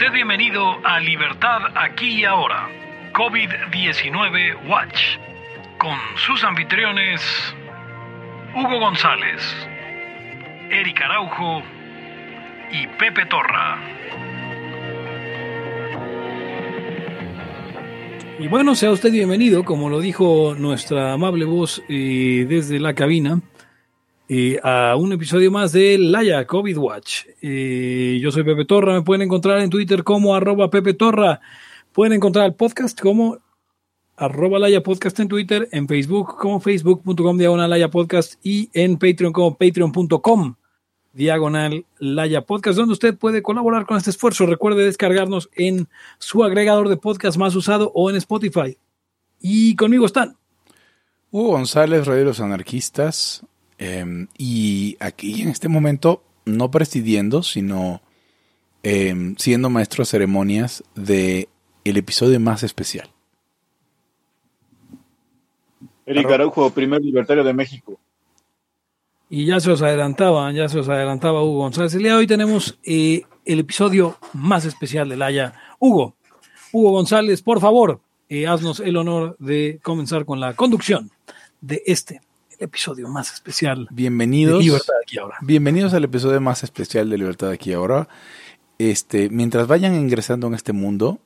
usted bienvenido a Libertad aquí y ahora, COVID-19 Watch, con sus anfitriones Hugo González, Eric Araujo y Pepe Torra. Y bueno, sea usted bienvenido, como lo dijo nuestra amable voz eh, desde la cabina, eh, a un episodio más de Laya COVID Watch. Yo soy Pepe Torra, me pueden encontrar en Twitter como arroba Pepe Torra, pueden encontrar el podcast como arroba Laya Podcast en Twitter, en Facebook como facebook.com diagonal Laya Podcast y en Patreon como patreon.com diagonal Laya Podcast, donde usted puede colaborar con este esfuerzo. Recuerde descargarnos en su agregador de podcast más usado o en Spotify. Y conmigo están Hugo González, Rey de los Anarquistas, eh, y aquí en este momento, no presidiendo, sino eh, siendo maestro de ceremonias de el episodio más especial. Eric Araujo, primer libertario de México. Y ya se os adelantaba, ya se os adelantaba Hugo González. El día de hoy tenemos eh, el episodio más especial de Laya. Hugo, Hugo González, por favor, eh, haznos el honor de comenzar con la conducción de este episodio más especial. Bienvenidos. De Libertad aquí ahora. Bienvenidos al episodio más especial de Libertad aquí ahora. Este, mientras vayan ingresando en este mundo,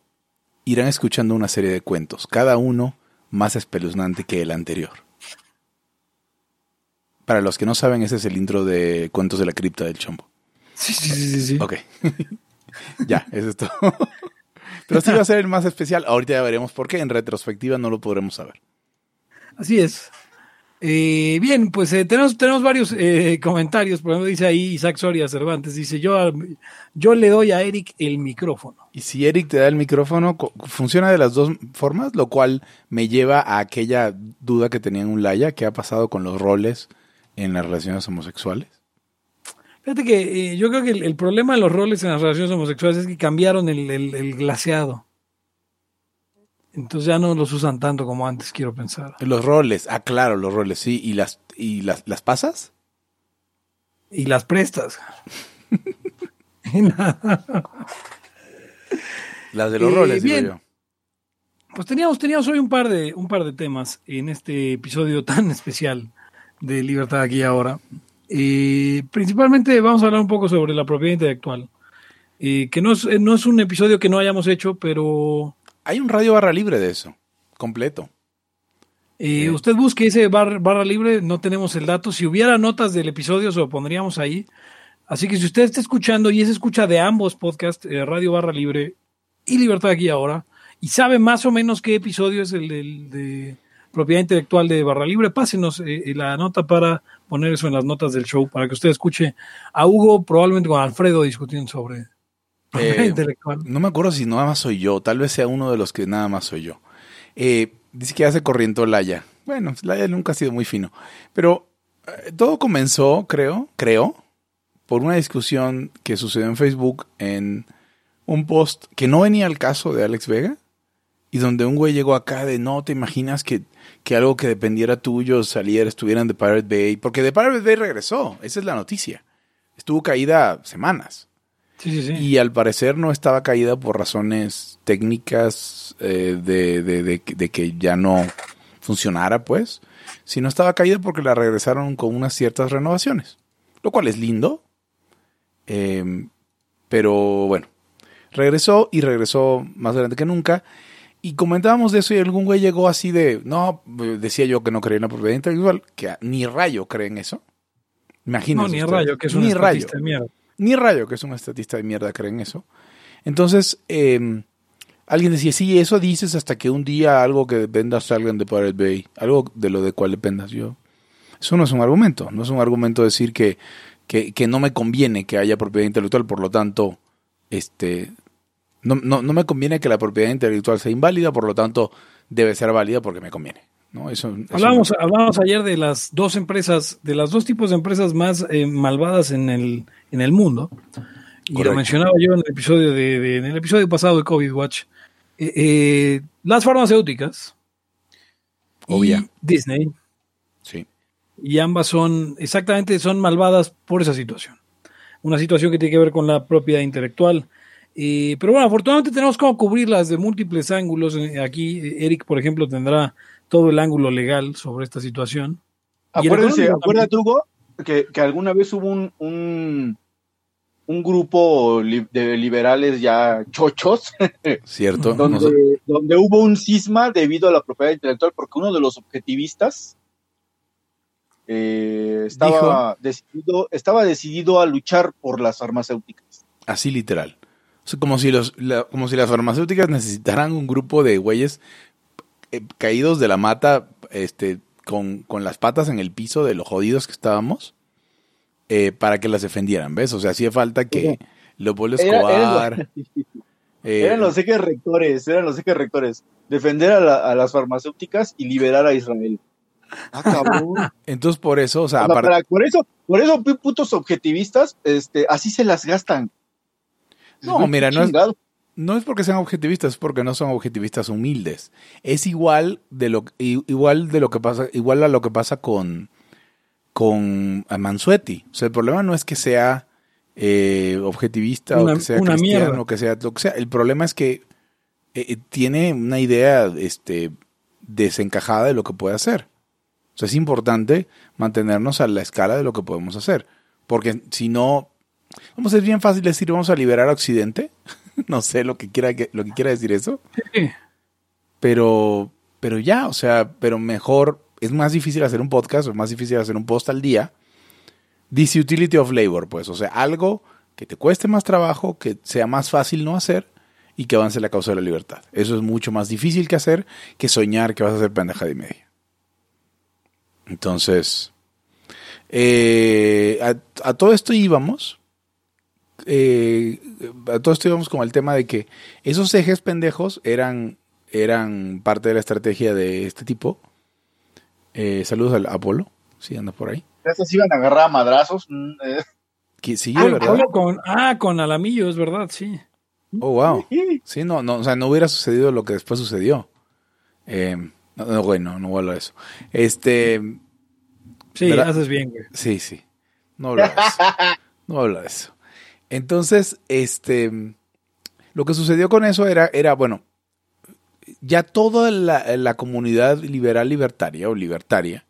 irán escuchando una serie de cuentos, cada uno más espeluznante que el anterior. Para los que no saben, ese es el intro de Cuentos de la Cripta del Chombo. Sí, sí, sí, sí. sí. Ok. ya, eso es todo. Pero sí va a ser el más especial. Ahorita ya veremos por qué. En retrospectiva no lo podremos saber. Así es. Eh, bien, pues eh, tenemos, tenemos varios eh, comentarios. Por ejemplo, dice ahí Isaac Soria Cervantes. Dice, yo, yo le doy a Eric el micrófono. Y si Eric te da el micrófono, funciona de las dos formas, lo cual me lleva a aquella duda que tenía en un Laya, que ha pasado con los roles en las relaciones homosexuales. Fíjate que yo creo que el, el problema de los roles en las relaciones homosexuales es que cambiaron el, el- el glaseado. Entonces ya no los usan tanto como antes, quiero pensar. Los roles, ah, claro, los roles, sí. ¿Y las, y las, las pasas? Y las prestas. Las de los Eh, roles, digo yo. Pues teníamos, teníamos hoy un par de, un par de temas en este episodio tan especial de Libertad aquí y ahora. Eh, principalmente vamos a hablar un poco sobre la propiedad intelectual. Eh, que no es, eh, no es un episodio que no hayamos hecho, pero Hay un radio barra libre de eso, completo. eh, Sí. usted busque ese bar- barra libre, no tenemos el dato. Si hubiera notas del episodio, se lo pondríamos ahí. Así que si usted está escuchando y es escucha de ambos podcasts, eh, Radio Barra Libre y Libertad aquí ahora, y sabe más o menos qué episodio es el de propiedad intelectual de Barra Libre, pásenos eh, la nota para poner eso en las notas del show, para que usted escuche a Hugo, probablemente con Alfredo, discutiendo sobre Eh, intelectual. No me acuerdo si nada más soy yo, tal vez sea uno de los que nada más soy yo. Eh, dice que hace corriente Laya. Bueno, Laya nunca ha sido muy fino. Pero eh, todo comenzó, creo, creo, por una discusión que sucedió en Facebook en un post que no venía al caso de Alex Vega. Y donde un güey llegó acá de no te imaginas que, que algo que dependiera tuyo saliera, estuvieran de Pirate Bay. Porque de Pirate Bay regresó, esa es la noticia. Estuvo caída semanas. Sí, sí, sí. Y al parecer no estaba caída por razones técnicas eh, de, de- de- de que ya no funcionara, pues, sino estaba caída porque la regresaron con unas ciertas renovaciones, lo cual es lindo. Eh, pero bueno, regresó y regresó más grande que nunca. Y comentábamos de eso y algún güey llegó así de, no, decía yo que no creía en la propiedad intelectual, que ni rayo cree en eso. Imagínense. no, ni rayo, que es un Ni rayo de mierda. Ni Rayo, que es un estatista de mierda, cree en eso. Entonces, eh, alguien decía, sí, eso dices hasta que un día algo que dependa salga de Pirate Bay, algo de lo de cual dependas yo. Eso no es un argumento, no es un argumento decir que, que, que no me conviene que haya propiedad intelectual, por lo tanto, este, no, no, no me conviene que la propiedad intelectual sea inválida, por lo tanto, debe ser válida porque me conviene. ¿No? Eso, eso Hablábamos, hablábamos ayer de las dos empresas, de las dos tipos de empresas más eh, malvadas en el, en el mundo. Y Correcto. lo mencionaba yo en el episodio de, de- en el episodio pasado de COVID Watch. Eh, eh, las farmacéuticas Obvia. y Disney, sí. y ambas son exactamente son malvadas por esa situación. Una situación que tiene que ver con la propiedad intelectual. Pero bueno, afortunadamente tenemos como cubrirlas de múltiples ángulos. Aquí Eric, por ejemplo, tendrá todo el ángulo legal sobre esta situación. Acuérdense, acuérdate, Hugo, que, que alguna vez hubo un, un, un grupo li- de liberales ya chochos, ¿Cierto? donde, donde hubo un cisma debido a la propiedad intelectual, porque uno de los objetivistas eh, estaba, decidido, estaba decidido a luchar por las farmacéuticas. Así literal. O sea, como si, los, la- como si las farmacéuticas necesitaran un grupo de güeyes eh, caídos de la mata, este, con, con las patas en el piso de los jodidos que estábamos, eh, para que las defendieran, ¿ves? O sea, hacía falta que Leopoldo Era- eran Escobar... eh, Eran los ejes rectores, eran los ejes rectores. Defender a, la- a las farmacéuticas y liberar a Israel. Ah, cabrón. entonces, por eso, o sea, O sea, aparte- para- por eso, por eso putos objetivistas, este, así se las gastan. No, mira, no es-. No es porque sean objetivistas, es porque no son objetivistas humildes. Es igual de lo igual de lo que pasa, igual a lo que pasa con con Mansuetti. O sea, el problema no es que sea eh, objetivista Una- o que sea una cristiano mierda. o que sea lo que sea. El problema es que eh, eh, tiene una idea este desencajada de lo que puede hacer. O sea, es importante mantenernos a la escala de lo que podemos hacer. Porque si no, vamos, es bien fácil decir vamos a liberar a Occidente. no sé lo que quiera lo que quiera decir eso. Sí. Pero, pero ya, o sea, pero mejor, es más difícil hacer un podcast, es más difícil hacer un post al día. Dice utility of labor, pues, o sea, algo que te cueste más trabajo, que sea más fácil no hacer y que avance la causa de la libertad. Eso es mucho más difícil que hacer que soñar que vas a hacer pendeja de media. Entonces, eh, a, a todo esto íbamos. Eh, a todo esto íbamos con el tema de que esos ejes pendejos eran, eran parte de la estrategia de este tipo. Eh, saludos al Apolo, si anda por ahí. Esas iban a agarrar a madrazos. mm, eh. Que sí, Ah, verdad. Con, ah, con Alamillo, es verdad, sí. Oh, wow. Sí, no, no, o sea, no hubiera sucedido lo que después sucedió. Eh, no, no, bueno, no voy a hablar de eso. Este, Sí, ¿Verdad? haces bien, güey. sí, sí. No hablar de eso. No voy a hablar de eso. Entonces, este, lo que sucedió con eso era, era bueno, ya toda la, la comunidad liberal libertaria o libertaria,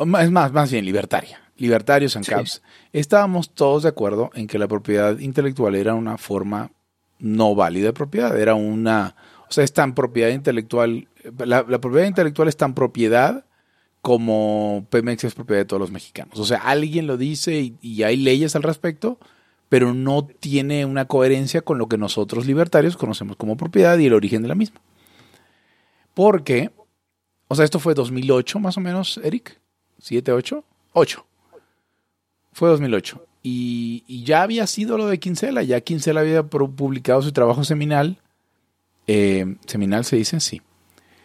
es más, más bien libertaria, libertarios en Sí. caps, estábamos todos de acuerdo en que la propiedad intelectual era una forma no válida de propiedad, era una, o sea, es tan propiedad intelectual, la, la propiedad intelectual es tan propiedad como Pemex es propiedad de todos los mexicanos. O sea, alguien lo dice y, y hay leyes al respecto, pero no tiene una coherencia con lo que nosotros libertarios conocemos como propiedad y el origen de la misma. Porque, o sea, esto fue 2008 más o menos, Eric. ¿7, 8? 8. Fue 2008. Y, y ya había sido lo de Quincela. Ya Quincela había publicado su trabajo seminal. Eh, seminal se dice, sí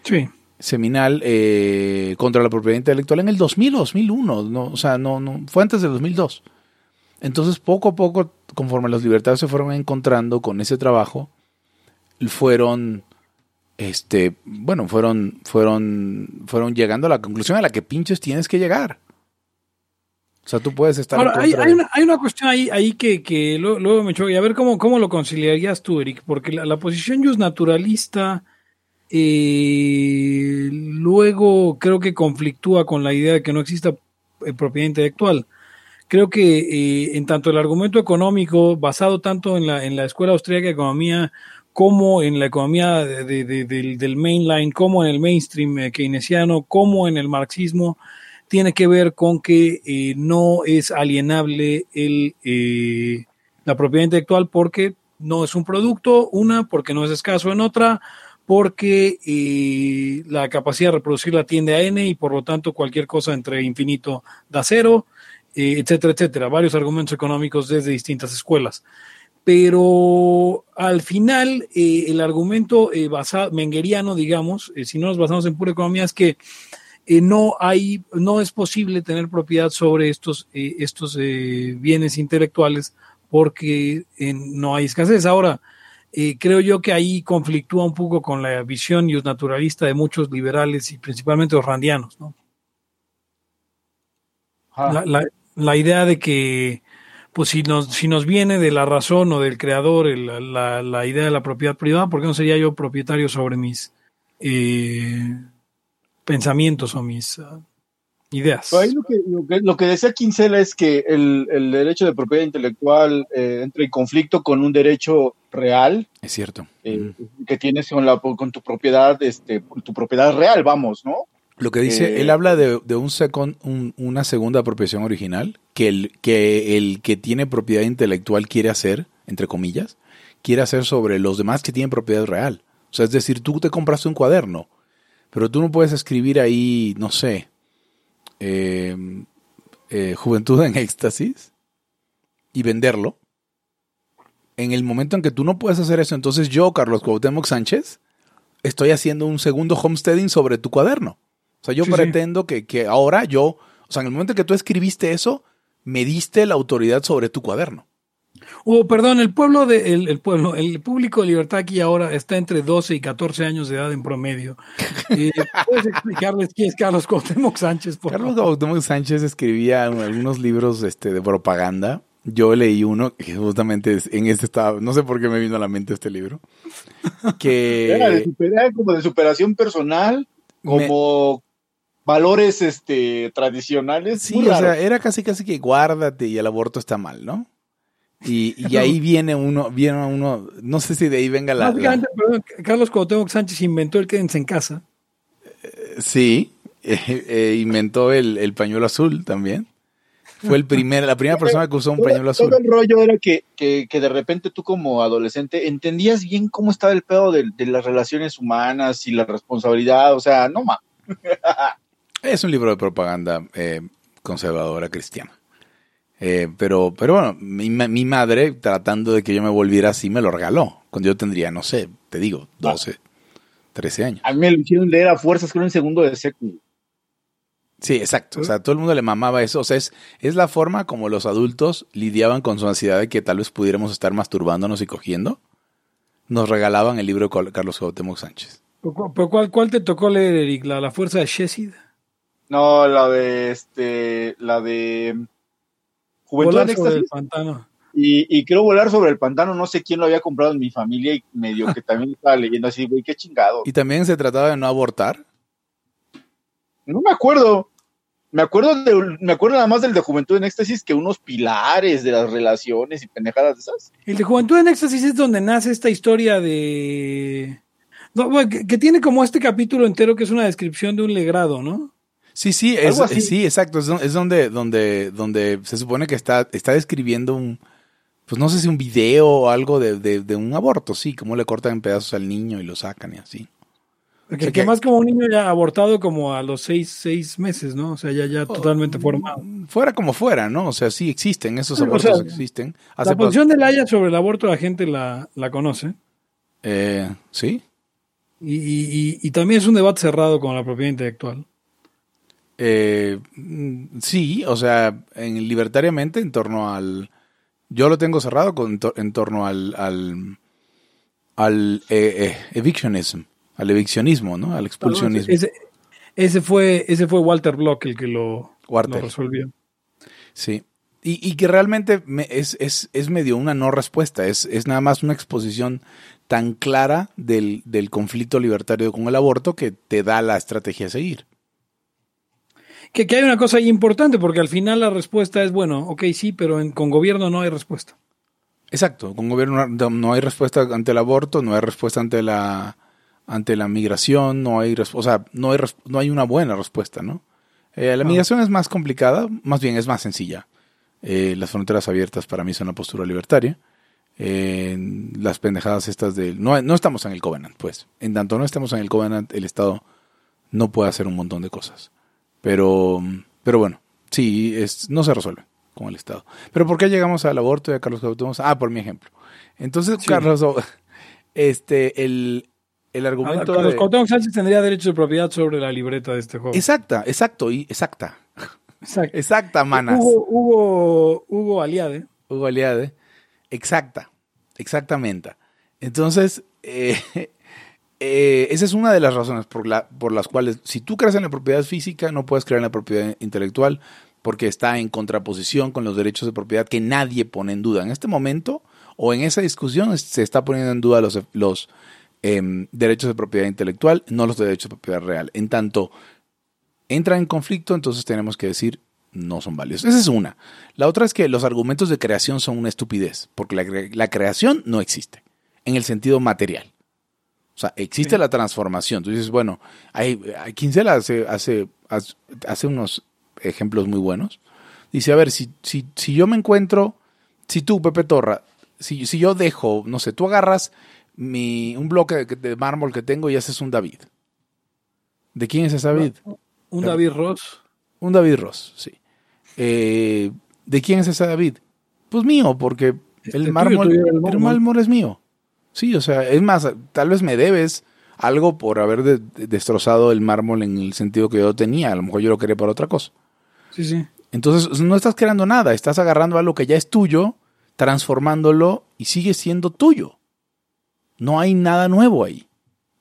Sí. seminal eh, contra la propiedad intelectual en el 2000 o 2001, no, o sea, no, no, fue antes del 2002. Entonces, poco a poco, conforme los libertarios se fueron encontrando con ese trabajo, fueron, este, bueno, fueron, fueron, fueron llegando a la conclusión a la que pinches tienes que llegar. O sea, tú puedes estar Ahora, en hay, una, hay una cuestión ahí, ahí que, que luego, luego me choca. Y a ver cómo, cómo lo conciliarías tú, Eric, porque la, la posición just naturalista eh, luego creo que conflictúa con la idea de que no exista eh, propiedad intelectual. Creo que eh, en tanto el argumento económico, basado tanto en la, en la Escuela Austríaca de Economía como en la economía de- de- de- del, mainline, como en el mainstream eh, keynesiano, como en el marxismo, tiene que ver con que eh, no es alienable el, eh, la propiedad intelectual porque no es un producto, una, porque no es escaso en otra, porque eh, la capacidad de reproducirla tiende a n y por lo tanto cualquier cosa entre infinito da cero, etcétera, etcétera. Varios argumentos económicos desde distintas escuelas. Pero al final, eh, el argumento eh, basado, mengeriano, digamos, eh, si no nos basamos en pura economía, es que no hay, no es posible tener propiedad sobre estos, estos bienes intelectuales porque no hay escasez. Ahora, creo yo que ahí conflictúa un poco con la visión naturalista de muchos liberales y principalmente los randianos, ¿no? La, la- la idea de que pues si nos, si nos viene de la razón o del creador la, la, idea de la propiedad privada, ¿por qué no sería yo propietario sobre mis eh, pensamientos o mis uh, ideas? Ahí lo, que, lo, que, decía Quincela es que el, el derecho de propiedad intelectual eh, entra en conflicto con un derecho real. Es cierto. Eh, que tienes con, la, con tu propiedad, este, tu propiedad real, vamos, ¿no? Lo que dice, eh, él habla de, de un, second, una segunda apropiación original que el, que el que tiene propiedad intelectual quiere hacer, entre comillas, quiere hacer sobre los demás que tienen propiedad real. O sea, es decir, tú te compraste un cuaderno, pero tú no puedes escribir ahí, no sé, eh, eh, Juventud en Éxtasis y venderlo. En el momento en que tú no puedes hacer eso, entonces yo, Carlos Cuauhtémoc Sánchez, estoy haciendo un segundo homesteading sobre tu cuaderno. O sea, yo pretendo Que, que ahora yo, o sea, en el momento en que tú escribiste eso, me diste la autoridad sobre tu cuaderno. Oh, perdón, el pueblo de el, pueblo, el público de Libertad aquí ahora está entre 12 y 14 años de edad en promedio. Eh, ¿Puedes explicarles quién es Carlos Cuauhtémoc Sánchez? Carlos Cuauhtémoc Sánchez escribía algunos libros este, de propaganda. Yo leí uno que justamente en este estaba, no sé por qué me vino a la mente este libro. Que era, de como de superación personal, como valores este, tradicionales. Sí, o sea, era casi casi que guárdate y el aborto está mal, ¿no? Y, y ahí viene uno, viene uno, no sé si de ahí venga la... Carlos Cuauhtémoc Sánchez inventó el quédense en casa. Eh, sí, eh, inventó el, el, pañuelo azul también. Fue el primer, la primera persona que usó un pañuelo azul. Todo el rollo era que, que, que, de repente tú como adolescente entendías bien cómo estaba el pedo de, de las relaciones humanas y la responsabilidad, o sea, no más. Es un libro de propaganda eh, conservadora cristiana. Eh, pero, pero bueno, mi, mi, madre, tratando de que yo me volviera así, me lo regaló. Cuando yo tendría, no sé, te digo, 12, 13 años. A mí me lo hicieron leer a fuerzas con un segundo de seco. Sí, exacto. O sea, todo el mundo le mamaba eso. O sea, es, es la forma como los adultos lidiaban con su ansiedad de que tal vez pudiéramos estar masturbándonos y cogiendo. Nos regalaban el libro de Carlos Cuauhtémoc Sánchez. ¿Pero cuál, cuál te tocó leer, Eric? ¿La, la fuerza de Shessid? No, la de este, la de Juventud volar sobre el pantano. Y, y quiero volar sobre el pantano, no sé quién lo había comprado en mi familia y medio que también estaba leyendo así, güey, qué chingado. ¿Y también se trataba de no abortar? No me acuerdo. Me acuerdo, de, me acuerdo nada más del de Juventud en Éxtasis que unos pilares de las relaciones y pendejadas de esas. El de Juventud en Éxtasis es donde nace esta historia de... que, que, tiene como este capítulo entero que es una descripción de un legrado, ¿no? Sí, sí, es, sí, exacto. Es, donde, donde, donde se supone que está, está describiendo un, pues no sé si un video o algo de, de, un aborto, sí, cómo le cortan en pedazos al niño y lo sacan y así. Que, que, más como un niño ya abortado como a los seis, seis meses, ¿no? O sea, ya, ya oh, totalmente formado. Fuera como fuera, ¿no? O sea, sí existen, esos abortos existen. la posición de Laia sobre el aborto la gente la, la conoce. Eh, sí. Y, y, y, también es un debate cerrado con la propiedad intelectual. Eh, sí, o sea, en, libertariamente en torno al... Yo lo tengo cerrado con, en torno al, al, al eh, eh, evictionism, al eviccionismo, ¿no? Al expulsionismo. ese, ese, fue, ese fue Walter Block el que lo, lo resolvió. Sí. Y, y que realmente me, es, es, es, medio una no respuesta, es, es nada más una exposición tan clara del, del conflicto libertario con el aborto que te da la estrategia a seguir que, hay una cosa importante, porque al final la respuesta es, bueno, ok, sí, pero con gobierno no hay respuesta. Exacto, con gobierno no hay respuesta ante el aborto, no hay respuesta ante la ante la migración, no hay o sea, no hay, no hay una buena respuesta, ¿no? Eh, la migración es más complicada, más bien es más sencilla. Eh, las fronteras abiertas para mí son una postura libertaria. las pendejadas estas de... No, no estamos en el Covenant, pues. En tanto no estemos en el Covenant, el Estado no puede hacer un montón de cosas. Pero, pero bueno, sí, es, no se resuelve con el Estado. Pero ¿por qué llegamos al aborto y a Carlos Cuauhtémoc? Ah, por mi ejemplo. Entonces, Carlos, este, el, el argumento Carlos de... Sánchez tendría derecho de propiedad sobre la libreta de este juego. Exacta, exacto, y exacta. Exacta, manas. Hugo, Hugo, Hugo Aliade. Hugo Aliade. Exacta, exactamente. Entonces, eh, eh, esa es una de las razones por, por las cuales, si tú crees en la propiedad física, no puedes creer en la propiedad intelectual, porque está en contraposición con los derechos de propiedad que nadie pone en duda. En este momento o en esa discusión se está poniendo en duda los, los em, derechos de propiedad intelectual, no los derechos de propiedad real. En tanto entra en conflicto, entonces tenemos que decir no son válidos. Esa es una. La otra es que los argumentos de creación son una estupidez, porque la, creación no existe en el sentido material. O sea, existe la transformación. Tú dices, bueno, hay, hay hace, hace, hace unos ejemplos muy buenos. Dice, a ver, si, si, si yo me encuentro, si tú, Pepe Torra, si, si yo dejo, no sé, tú agarras mi, un bloque de, mármol que tengo y haces un David. ¿De quién es ese David? Un David Ross. Un David Ross, sí. Eh, ¿De quién es ese David? Pues mío, porque el mármol, el mármol es mío. Sí, o sea, es más, tal vez me debes algo por haber destrozado el mármol en el sentido que yo tenía. A lo mejor yo lo quería para otra cosa. Sí, sí. Entonces no estás creando nada, estás agarrando algo que ya es tuyo, transformándolo y sigue siendo tuyo. No hay nada nuevo ahí.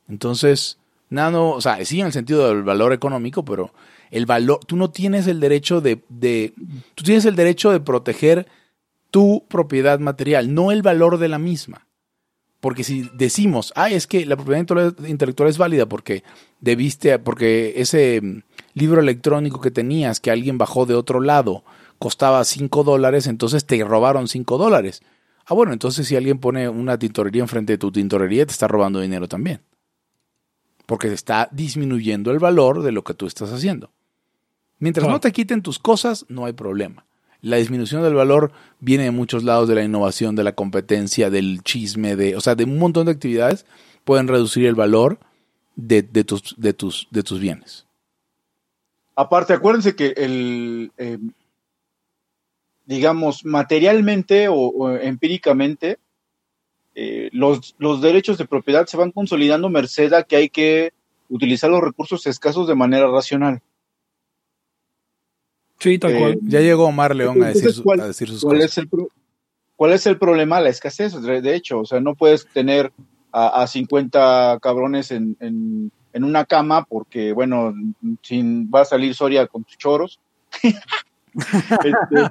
Entonces, nada, o sea, sí en el sentido del valor económico, pero el valor, tú no tienes el derecho de, de, tú tienes el derecho de proteger tu propiedad material, no el valor de la misma. Porque si decimos, ah, es que la propiedad intelectual es válida porque debiste, porque ese mm, libro electrónico que tenías que alguien bajó de otro lado costaba 5 dólares, entonces te robaron 5 dólares. Ah, bueno, entonces si alguien pone una tintorería enfrente de tu tintorería, te está robando dinero también. Porque te está disminuyendo el valor de lo que tú estás haciendo. Mientras no te quiten tus cosas, no hay problema. La disminución del valor viene de muchos lados de la innovación, de la competencia, del chisme, de, o sea, de un montón de actividades pueden reducir el valor de, tus, de, tus, de tus bienes. Aparte, acuérdense que el, em, digamos, materialmente o, empíricamente, eh, los, los derechos de propiedad se van consolidando merced a que hay que utilizar los recursos escasos de manera racional. Sí, tal cual. Eh, ya llegó Omar León a decir, ¿cuál, sus ¿cuál cosas. Es el ¿Cuál es el problema? La escasez, de hecho. O sea, no puedes tener a, 50 cabrones en, en, una cama porque, bueno, sin, va a salir Soria con tus choros. Este,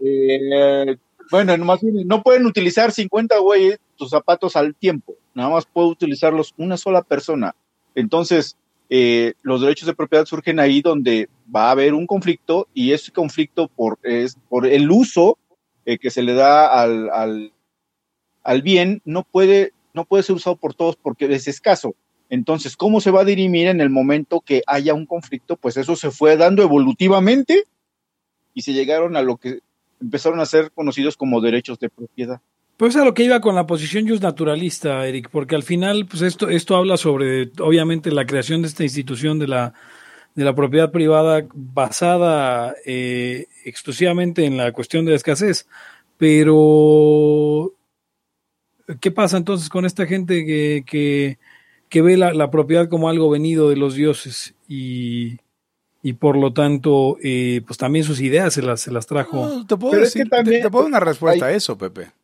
eh, bueno, no pueden utilizar 50 güeyes tus zapatos al tiempo. Nada más puede utilizarlos una sola persona. Entonces, eh, los derechos de propiedad surgen ahí donde va a haber un conflicto y ese conflicto por, es, por el uso eh, que se le da al, al, al, bien no puede, no puede ser usado por todos porque es escaso. Entonces, ¿cómo se va a dirimir en el momento que haya un conflicto? Pues eso se fue dando evolutivamente y se llegaron a lo que empezaron a ser conocidos como derechos de propiedad. Pues a lo que iba con la posición just naturalista, Eric, porque al final, pues esto, esto habla sobre, obviamente, la creación de esta institución de la, de la propiedad privada basada eh, exclusivamente en la cuestión de la escasez. Pero, ¿qué pasa entonces con esta gente que, que, que ve la, la, propiedad como algo venido de los dioses y, y por lo tanto, eh, pues también sus ideas se las, se las trajo? te puedo, decir, te, puedo dar una respuesta a eso, Pepe.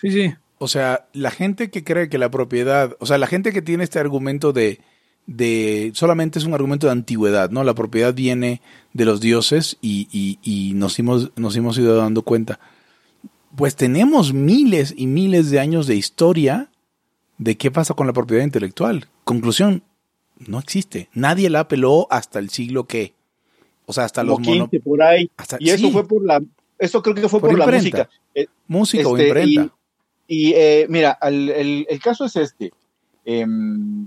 Sí, sí. O sea, la gente que cree que la propiedad, o sea, la gente que tiene este argumento de, de solamente es un argumento de antigüedad, ¿no? La propiedad viene de los dioses y, y, y nos, hemos, nos hemos ido dando cuenta. Pues tenemos miles y miles de años de historia de qué pasa con la propiedad intelectual. Conclusión, no existe. Nadie la apeló hasta el siglo que. O sea, hasta los 15 por ahí. y eso fue por la. Eso creo que fue por, la música. Eh, música o este, imprenta. Y eh, mira, el, caso es este. Em,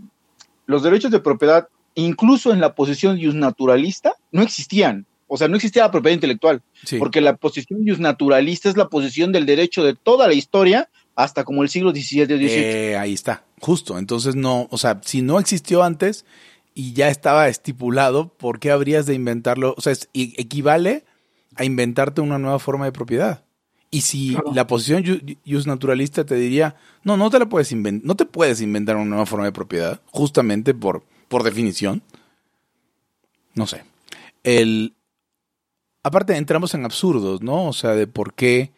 los derechos de propiedad, incluso en la posición naturalista, no existían. O sea, no existía la propiedad intelectual. Porque la posición naturalista es la posición del derecho de toda la historia hasta como el siglo XVII, XVIII. Eh, ahí está, justo. Entonces, no, o sea, si no existió antes y ya estaba estipulado, ¿por qué habrías de inventarlo? O sea, equivale a inventarte una nueva forma de propiedad. Y si la posición just naturalista te diría, no, no te la puedes inventar, no te puedes inventar una nueva forma de propiedad, justamente por, por definición. No sé. El, aparte entramos en absurdos, ¿no? O sea, de por qué,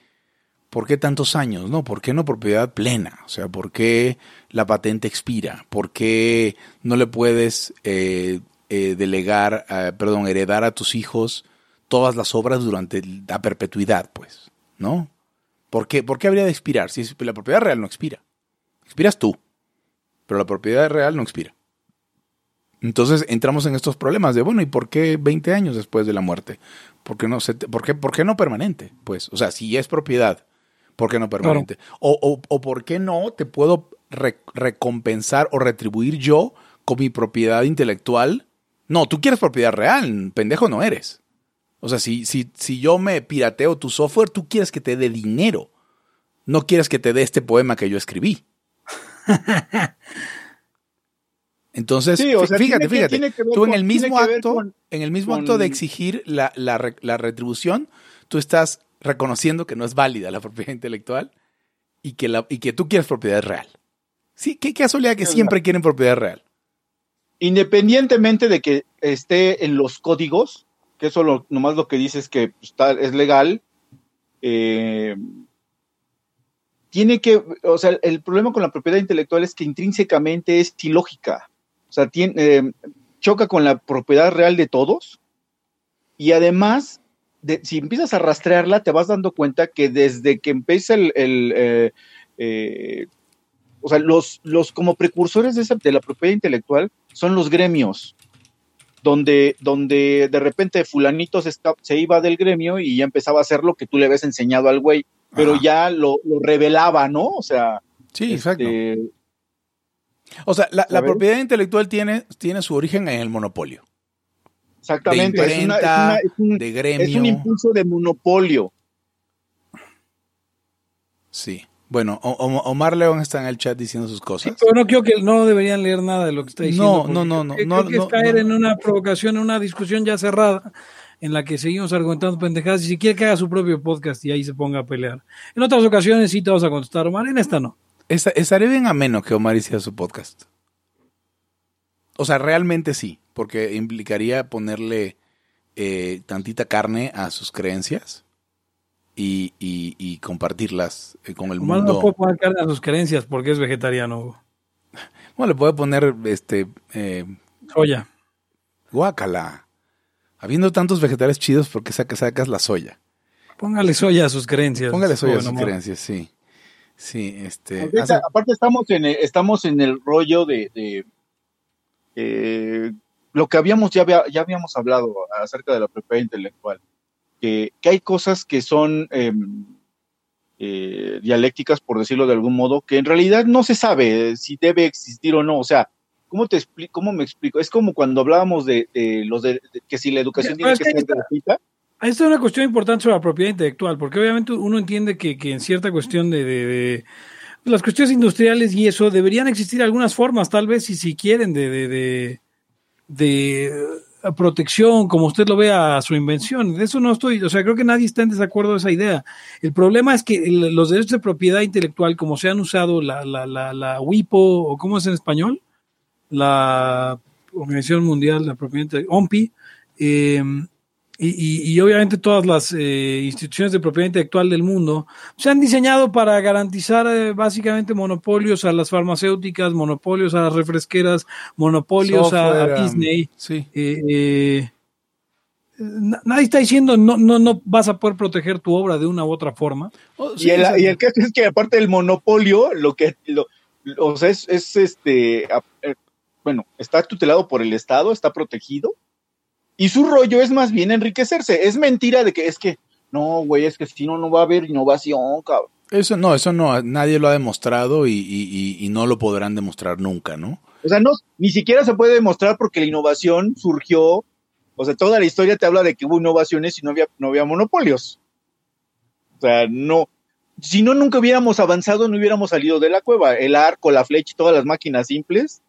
por qué tantos años, ¿no? ¿Por qué no propiedad plena? O sea, ¿por qué la patente expira? ¿Por qué no le puedes eh, eh, delegar, perdón, heredar a tus hijos todas las obras durante la perpetuidad, pues, ¿no? ¿Por qué, ¿Por qué habría de expirar? Si la propiedad real no expira. Expiras tú, pero la propiedad real no expira. Entonces entramos en estos problemas de, bueno, ¿y por qué 20 años después de la muerte? ¿Por qué no, se por qué, por qué no permanente? Pues, o sea, si es propiedad, ¿por qué no permanente? O, o, o, por qué no te puedo recompensar o retribuir yo con mi propiedad intelectual? No, tú quieres propiedad real, pendejo no eres. O sea, si, si, si yo me pirateo tu software, tú quieres que te dé dinero. No quieres que te dé este poema que yo escribí. Entonces, fíjate, fíjate, tú en el mismo acto, en el mismo acto de exigir la, la, retribución, tú estás reconociendo que no es válida la propiedad intelectual y que, la, y que tú quieres propiedad real. Sí, qué casualidad que siempre quieren propiedad real. Independientemente de que esté en los códigos, que eso nomás lo que dice es que está, es legal, eh, tiene que, o sea, el problema con la propiedad intelectual es que intrínsecamente es ilógica. O sea, tiene, eh, choca con la propiedad real de todos y además, de, si empiezas a rastrearla, te vas dando cuenta que desde que empieza el, eh, o sea, los, los como precursores de la propiedad intelectual son los gremios, donde, donde de repente fulanito se, se, iba del gremio y ya empezaba a hacer lo que tú le habías enseñado al güey pero ya lo, revelaba, ¿no? O sea. Sí, exacto. Este, o sea, la, propiedad intelectual tiene, tiene su origen en el monopolio. Exactamente. De imprenta, es, un, de gremio. Es un impulso de monopolio. Sí. Bueno, Omar León está en el chat diciendo sus cosas. Sí, pero no creo que no deberían leer nada de lo que está diciendo. No, no, no, no. Creo que es caer en una provocación, en una discusión ya cerrada en la que seguimos argumentando pendejadas y si quiere que haga su propio podcast y ahí se ponga a pelear. En otras ocasiones sí te vas a contestar, Omar, en esta no. estaría bien ameno que Omar hiciera su podcast. O sea, realmente sí, porque implicaría ponerle eh, tantita carne a sus creencias y, y, compartirlas eh, con el Omar mundo. no puede poner carne a sus creencias porque es vegetariano. Bueno, le puede poner este eh, soya. Guácala. Habiendo tantos vegetales chidos, ¿por qué sacas, sacas la soya? Póngale soya a sus creencias. Póngale soya a sus creencias, sí. Sí, este. Aparte, estamos en el, estamos en el rollo de, eh, lo que habíamos ya, ya habíamos hablado acerca de la propiedad intelectual. Que, hay cosas que son em, eh, dialécticas, por decirlo de algún modo, que en realidad no se sabe si debe existir o no. O sea, ¿Cómo te explico? ¿Cómo me explico? Es como cuando hablábamos de, los de, que si la educación tiene que, ser gratuita. Esta es una cuestión importante sobre la propiedad intelectual, porque obviamente uno entiende que, en cierta cuestión de, las cuestiones industriales y eso deberían existir algunas formas, tal vez, si, si quieren, de, de, protección, como usted lo vea a su invención. De eso no estoy, o sea, creo que nadie está en desacuerdo de esa idea. El problema es que los derechos de propiedad intelectual, como se han usado la, la, la, la WIPO, o cómo es en español, la Organización Mundial de la Propiedad OMPI, eh, y, obviamente todas las eh, instituciones de propiedad intelectual del mundo se han diseñado para garantizar eh, básicamente monopolios a las farmacéuticas, monopolios a las refresqueras, monopolios a, Disney. nadie está diciendo no, no, no vas a poder proteger tu obra de una u otra forma. Oh, y, el, y, el, caso es que aparte del monopolio, lo que lo, o sea, es, es este bueno, está tutelado por el Estado, está protegido, y su rollo es más bien enriquecerse. Es mentira de que es que, no, güey, es que si no, no va a haber innovación, cabrón. Eso no, eso no, nadie lo ha demostrado y, no lo podrán demostrar nunca, ¿no? O sea, no, ni siquiera se puede demostrar porque la innovación surgió, o sea, toda la historia te habla de que hubo innovaciones y no había, no había monopolios. O sea, no, si no, nunca hubiéramos avanzado, no hubiéramos salido de la cueva. El arco, la flecha, todas las máquinas simples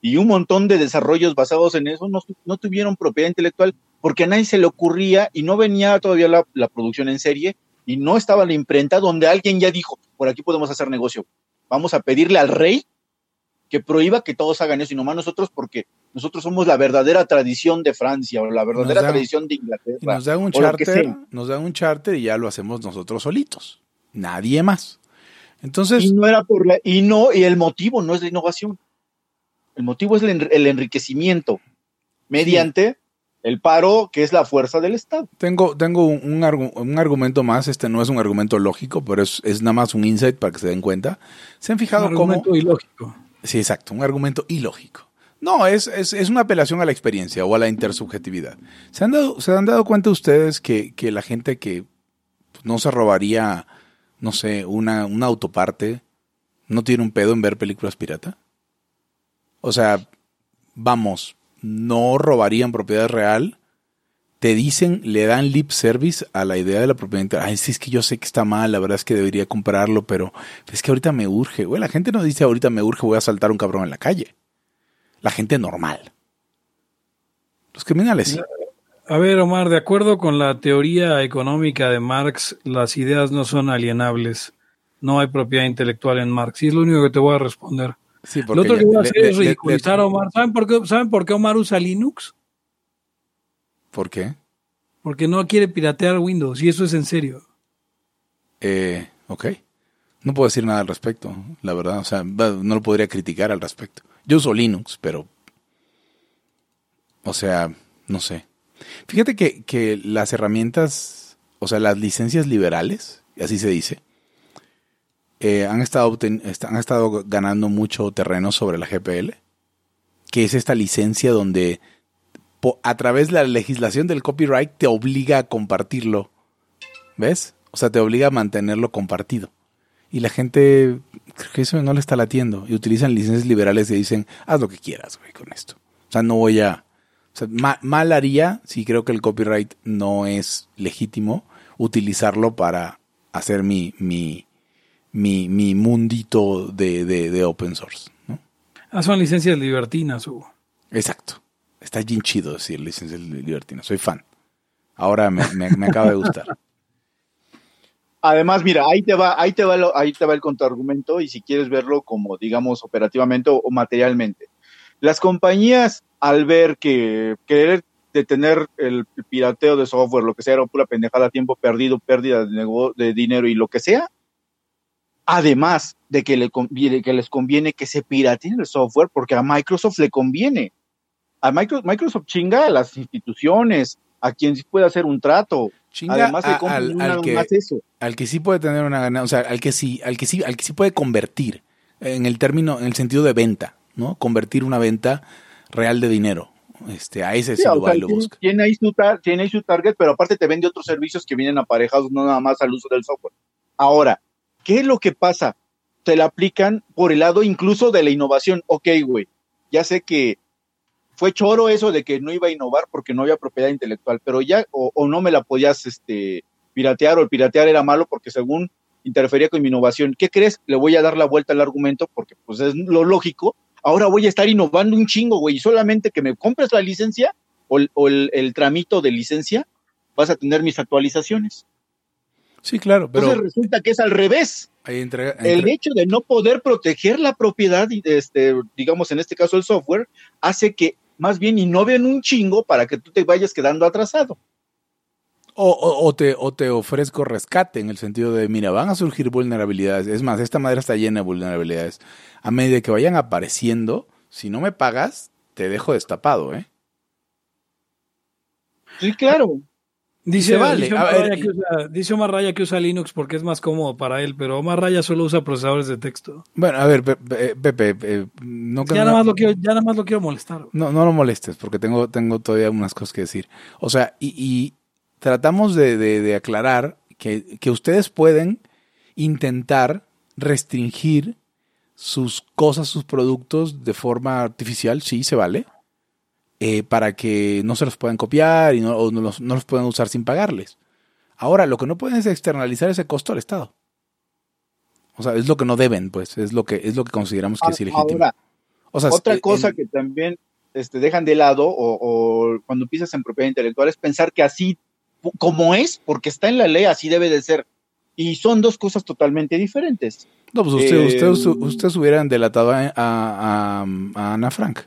y un montón de desarrollos basados en eso no, tuvieron propiedad intelectual porque a nadie se le ocurría y no venía todavía la, producción en serie y no estaba la imprenta donde alguien ya dijo, por aquí podemos hacer negocio. Vamos a pedirle al rey que prohíba que todos hagan eso y nomás nosotros porque nosotros somos la verdadera tradición de Francia o la verdadera tradición de Inglaterra. nos da un charter, nos un charter y ya lo hacemos nosotros solitos. Nadie más. Entonces. Y no era por la, y no, y el motivo no es la innovación. El motivo es el, enriquecimiento mediante el paro, que es la fuerza del Estado. Tengo, tengo un, un, argu- un argumento más, este no es un argumento lógico, pero es, es nada más un insight para que se den cuenta. ¿Se han Un fijado cómo... argumento ilógico. Sí, exacto, un argumento ilógico. No, es, es, es una apelación a la experiencia o a la intersubjetividad. ¿Se han dado, se han dado cuenta ustedes que, que la gente que no se robaría, no sé, una, una autoparte, no tiene un pedo en ver películas pirata? O sea, vamos, no robarían propiedad real. Te dicen, le dan lip service a la idea de la propiedad intelectual. Ay, sí, es que yo sé que está mal, la verdad es que debería comprarlo, pero es que ahorita me urge. Güey, la gente no dice ahorita me urge, voy a saltar un cabrón en la calle. La gente normal. Los criminales. A ver, Omar, de acuerdo con la teoría económica de Marx, las ideas no son alienables. No hay propiedad intelectual en Marx. Y es lo único que te voy a responder. Sí, Lo otro que voy a hacer le- es ridiculizar a Omar. ¿Saben por, qué, ¿Saben por qué Omar usa Linux? ¿Por qué? Porque no quiere piratear Windows. Y eso es en serio. Eh, ok. No puedo decir nada al respecto, la verdad. O sea, no lo podría criticar al respecto. Yo uso Linux, pero. O sea, no sé. Fíjate que, que las herramientas, o sea, las licencias liberales, así se dice, eh, han, estado han estado ganando mucho terreno sobre la GPL, que es esta licencia donde a través de la legislación del copyright te obliga a compartirlo. ¿Ves? O sea, te obliga a mantenerlo compartido. Y la gente, creo que eso no le está latiendo. Y utilizan licencias liberales y dicen, haz lo que quieras, güey, con esto. O sea, no voy a... O sea, ma- mal haría, si creo que el copyright no es legítimo, utilizarlo para hacer mi, mi, mi, mi mundito de, de, de open source. ¿no? Ah, son licencias libertinas, Hugo. Exacto. Está bien chido decir licencias libertinas. Soy fan. Ahora me, me, me acaba de gustar. Además, mira, ahí te va, ahí te va, lo- ahí te va el contraargumento y si quieres verlo como, digamos, operativamente o, o materialmente. Las compañías, al ver que querer detener el pirateo de software, lo que sea, era pura pendejada, tiempo perdido, pérdida de, de dinero y lo que sea, además de que, le conviene, que les conviene que se pirateen el software, porque a Microsoft le conviene. A Micro- Microsoft chinga a las instituciones, a quien sí puede hacer un trato. Chinga Además, a- le al, al que, más eso. al que sí puede tener una ganancia, o sea, al que sí, al que sí, al que sí puede convertir en el término, en el sentido de venta, ¿no? Convertir una venta real de dinero. Este, a ese sí, Sí, lo va lo tiene, busca. tiene ahí su tiene ahí su target, pero aparte te vende otros servicios que vienen aparejados, no nada más al uso del software. Ahora, ¿qué es lo que pasa? Te la aplican por el lado incluso de la innovación. Ok, güey, ya sé que fue choro eso de que no iba a innovar porque no había propiedad intelectual, pero ya, o, no me la podías este, piratear, o el piratear era malo porque según interfería con mi innovación. ¿Qué crees? Le voy a dar la vuelta al argumento porque pues es lo lógico. Ahora voy a estar innovando un chingo, güey, y solamente que me compres la licencia o, o el tramito de licencia, vas a tener mis actualizaciones. Sí, claro, pero Entonces resulta que es al revés. entrega, El hecho de no poder proteger la propiedad, este, digamos en este caso el software, hace que más bien innoven un chingo para que tú te vayas quedando atrasado. o, o- o te, o te ofrezco rescate en el sentido de, mira, van a surgir vulnerabilidades. Es más, esta madre está llena de vulnerabilidades. A medida que vayan apareciendo, si no me pagas, te dejo destapado, ¿eh? Sí, claro. Dice, vale. dice, Omar ver, que usa, dice Omar Raya que usa Linux porque es más cómodo para él, pero Omar Raya solo usa procesadores de texto. Bueno, a ver, Pe- Pe- Pepe, eh, no Ya nada más lo quiero, ya nada más lo quiero molestar. No, no lo molestes, porque tengo, tengo todavía unas cosas que decir. O sea, y, y tratamos de, de- de aclarar que, que ustedes pueden intentar restringir sus cosas, sus productos de forma artificial, sí, se vale, eh, para que no se los puedan copiar y no, o no los, no los puedan usar sin pagarles. Ahora, lo que no pueden es externalizar ese costo al Estado. O sea, es lo que no deben, pues, es lo que, es lo que consideramos que es ilegítimo. Ahora, O sea, Otra el- cosa que también este, dejan de lado o, o cuando piensas en propiedad intelectual es pensar que así como es, porque está en la ley, así debe de ser. Y son dos cosas totalmente diferentes. No, pues usted, Eh, usted, usted, ustedes hubieran delatado a, a- a Ana Frank.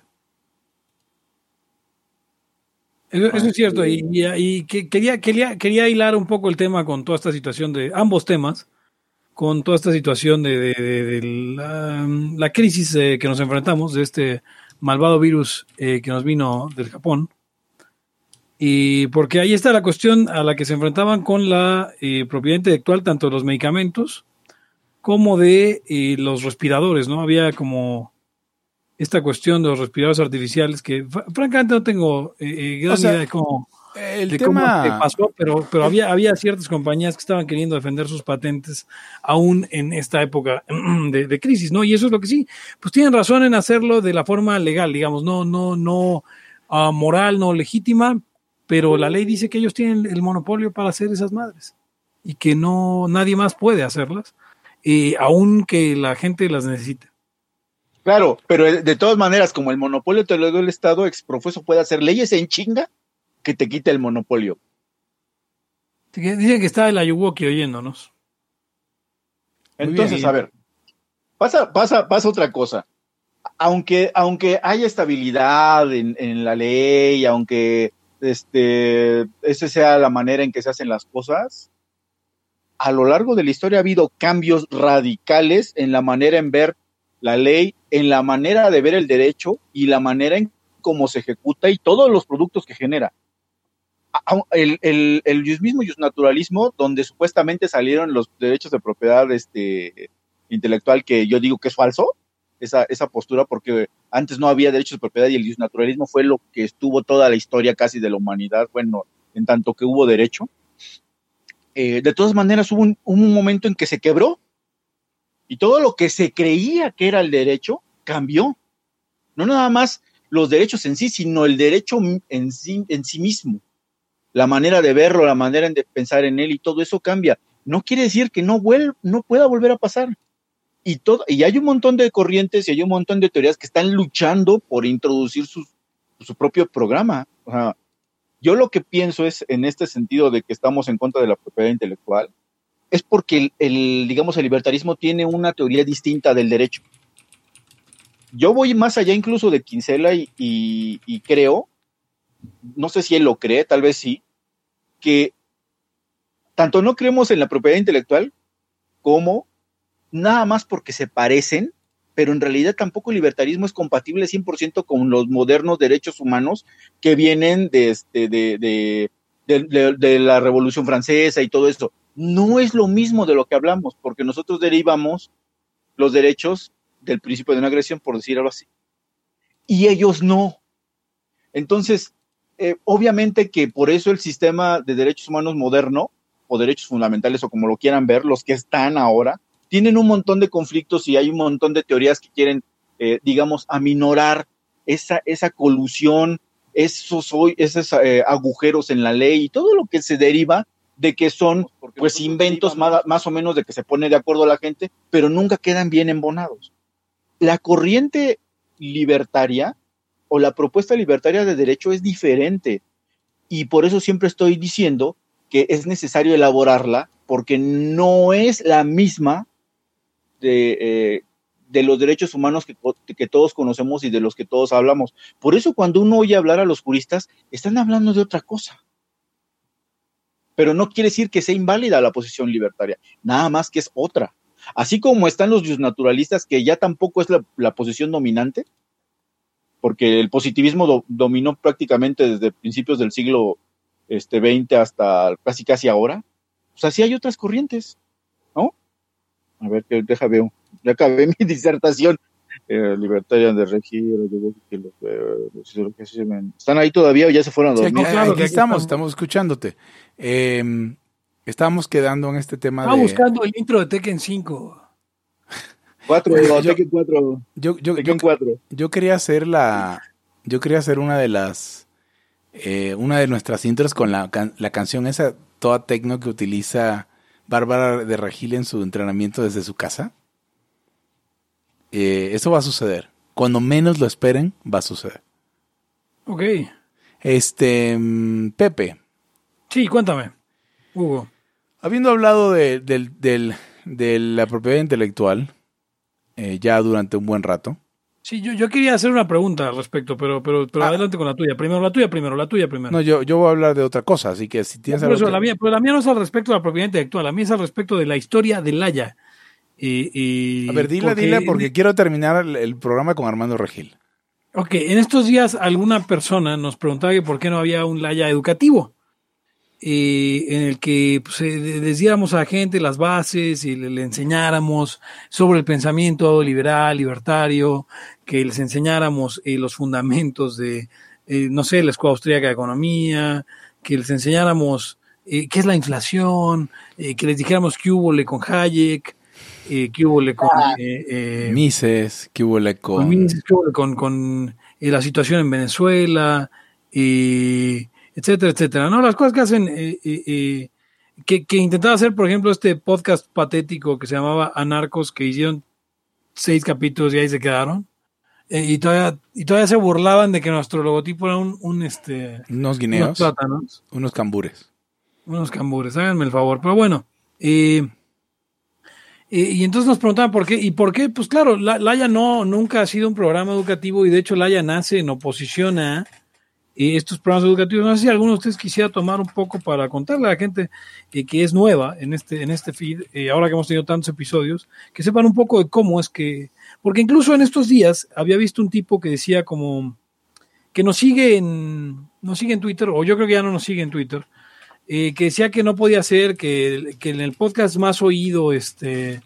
Eso, eso es cierto, y, y- y que- quería, quería, quería hilar un poco el tema con toda esta situación de ambos temas, con toda esta situación de, de- de- de la, la crisis eh, que nos enfrentamos, de este malvado virus eh, que nos vino del Japón. Y porque ahí está la cuestión a la que se enfrentaban con la eh, propiedad intelectual, tanto de los medicamentos como de eh, los respiradores, ¿no? Había como esta cuestión de los respiradores artificiales que francamente no tengo eh, gran idea de cómo, el tema... pasó, pero, pero había, había ciertas compañías que estaban queriendo defender sus patentes aún en esta época de, de, crisis, ¿no? Y eso es lo que sí, pues tienen razón en hacerlo de la forma legal, digamos, no, no, no uh, moral, no legítima, pero la ley dice que ellos tienen el monopolio para hacer esas madres y que no nadie más puede hacerlas, eh, aun que la gente las necesite. Claro, pero de todas maneras, como el monopolio te lo dio el Estado, exprofeso puede hacer leyes en chinga que te quite el monopolio. Dicen que está el Ayuwoki oyéndonos. Entonces, a ver, pasa, pasa, pasa otra cosa. Aunque, aunque haya estabilidad en, en la ley, aunque este, esa sea la manera en que se hacen las cosas, a lo largo de la historia ha habido cambios radicales en la manera en ver la ley, en la manera de ver el derecho y la manera en cómo se ejecuta y todos los productos que genera. El, el, el mismo naturalismo, donde supuestamente salieron los derechos de propiedad este, intelectual, que yo digo que es falso, esa, esa postura, porque antes no había derechos de propiedad y el naturalismo fue lo que estuvo toda la historia casi de la humanidad, bueno, en tanto que hubo derecho. Eh, de todas maneras, hubo un, un momento en que se quebró y todo lo que se creía que era el derecho cambió. No nada más los derechos en sí, sino el derecho en sí, en sí mismo. La manera de verlo, la manera de pensar en él y todo eso cambia. No quiere decir que no, no pueda volver a pasar y, todo, y hay un montón de corrientes y hay un montón de teorías que están luchando por introducir su, su propio programa. O sea, yo lo que pienso es en este sentido de que estamos en contra de la propiedad intelectual, es porque el, digamos, el libertarismo tiene una teoría distinta del derecho. Yo voy más allá incluso de Kinsella y, creo, no sé si él lo cree, tal vez sí, que tanto no creemos en la propiedad intelectual como nada más porque se parecen, pero en realidad tampoco el libertarismo es compatible 100% con los modernos derechos humanos que vienen de, este, la Revolución Francesa y todo esto. No es lo mismo de lo que hablamos, porque nosotros derivamos los derechos del principio de una agresión, por decirlo así. Y ellos no. Entonces, eh, obviamente que por eso el sistema de derechos humanos moderno, o derechos fundamentales, o como lo quieran ver, los que están ahora, tienen un montón de conflictos y hay un montón de teorías que quieren, eh, digamos, aminorar esa, esa colusión, esos, esos eh, agujeros en la ley y todo lo que se deriva de que son pues inventos más, más o menos de que se pone de acuerdo a la gente, pero nunca quedan bien embonados. La corriente libertaria o la propuesta libertaria de derecho es diferente y por eso siempre estoy diciendo que es necesario elaborarla porque no es la misma de, eh, de los derechos humanos que, que, todos conocemos y de los que todos hablamos. Por eso cuando uno oye hablar a los juristas, están hablando de otra cosa. Pero no quiere decir que sea inválida la posición libertaria, nada más que es otra. Así como están los naturalistas, que ya tampoco es la, posición dominante, porque el positivismo do, dominó prácticamente desde principios del siglo este, 20 hasta casi casi ahora. O sea, sí hay otras corrientes. A ver, deja veo. Ya acabé mi disertación. Eh, de regir, ¿Están ahí todavía o ya se fueron a dormir? Sí, claro, aquí estamos, estamos escuchándote. Eh, estábamos quedando en este tema Estaba buscando el intro de Tekken 5. 4, yo, Tekken 4. Yo, yo, Tekken 4. yo quería hacer la... Yo quería hacer una de las... Eh, una de nuestras intros con la, la canción esa toda tecno que utiliza Bárbara de Regil en su entrenamiento desde su casa. Eh, eso va a suceder. Cuando menos lo esperen, va a suceder. Ok. Este, mm, Pepe. Sí, cuéntame, Hugo. Habiendo hablado de, de la propiedad intelectual eh, ya durante un buen rato, Sí, yo, yo quería hacer una pregunta al respecto, pero, pero, pero ah. adelante con la tuya. Primero la tuya, primero la tuya, primero. No, yo, yo voy a hablar de otra cosa, así que si tienes algo la mía, pero la mía no es al respecto de la propiedad intelectual, la mía es al respecto de la historia del Haya. Y, y a ver, dila, porque... dila, porque quiero terminar el, el, programa con Armando Regil. Ok, en estos días alguna persona nos preguntaba que por qué no había un Laya educativo, eh, en el que pues, eh, les diéramos a la gente las bases y le, le enseñáramos sobre el pensamiento liberal, libertario, que les enseñáramos eh, los fundamentos de, eh, no sé, la Escuela Austríaca de Economía, que les enseñáramos eh, qué es la inflación, que les dijéramos qué hubo con Hayek, eh, qué hubo con... eh, eh, Mises, hubo con, con... Mises, qué hubo con, con, eh, la situación en Venezuela, eh, etcétera, etcétera. ¿no? Las cosas que hacen, eh, eh, eh, que, que intentaba hacer, por ejemplo, este podcast patético que se llamaba Anarcos, que hicieron seis capítulos y ahí se quedaron. Eh, y, todavía, y todavía se burlaban de que nuestro logotipo era un, un este, Unos unos guineos, plátanos, unos cambures. unos cambures, háganme el favor. Pero bueno, eh, y entonces nos preguntaban por qué, y por qué, pues claro, la, Laya no, nunca ha sido un programa educativo y de hecho Laya nace en oposición a eh, estos programas educativos. No sé si alguno de ustedes quisiera tomar un poco para contarle a la gente que es nueva en este, en este feed, eh, ahora que hemos tenido tantos episodios, que sepan un poco de cómo es que, porque incluso en estos días había visto un tipo que decía como que nos sigue en, nos sigue en Twitter, o yo creo que ya no nos sigue en Twitter, eh, que decía que no podía ser, que, que en el podcast más oído este,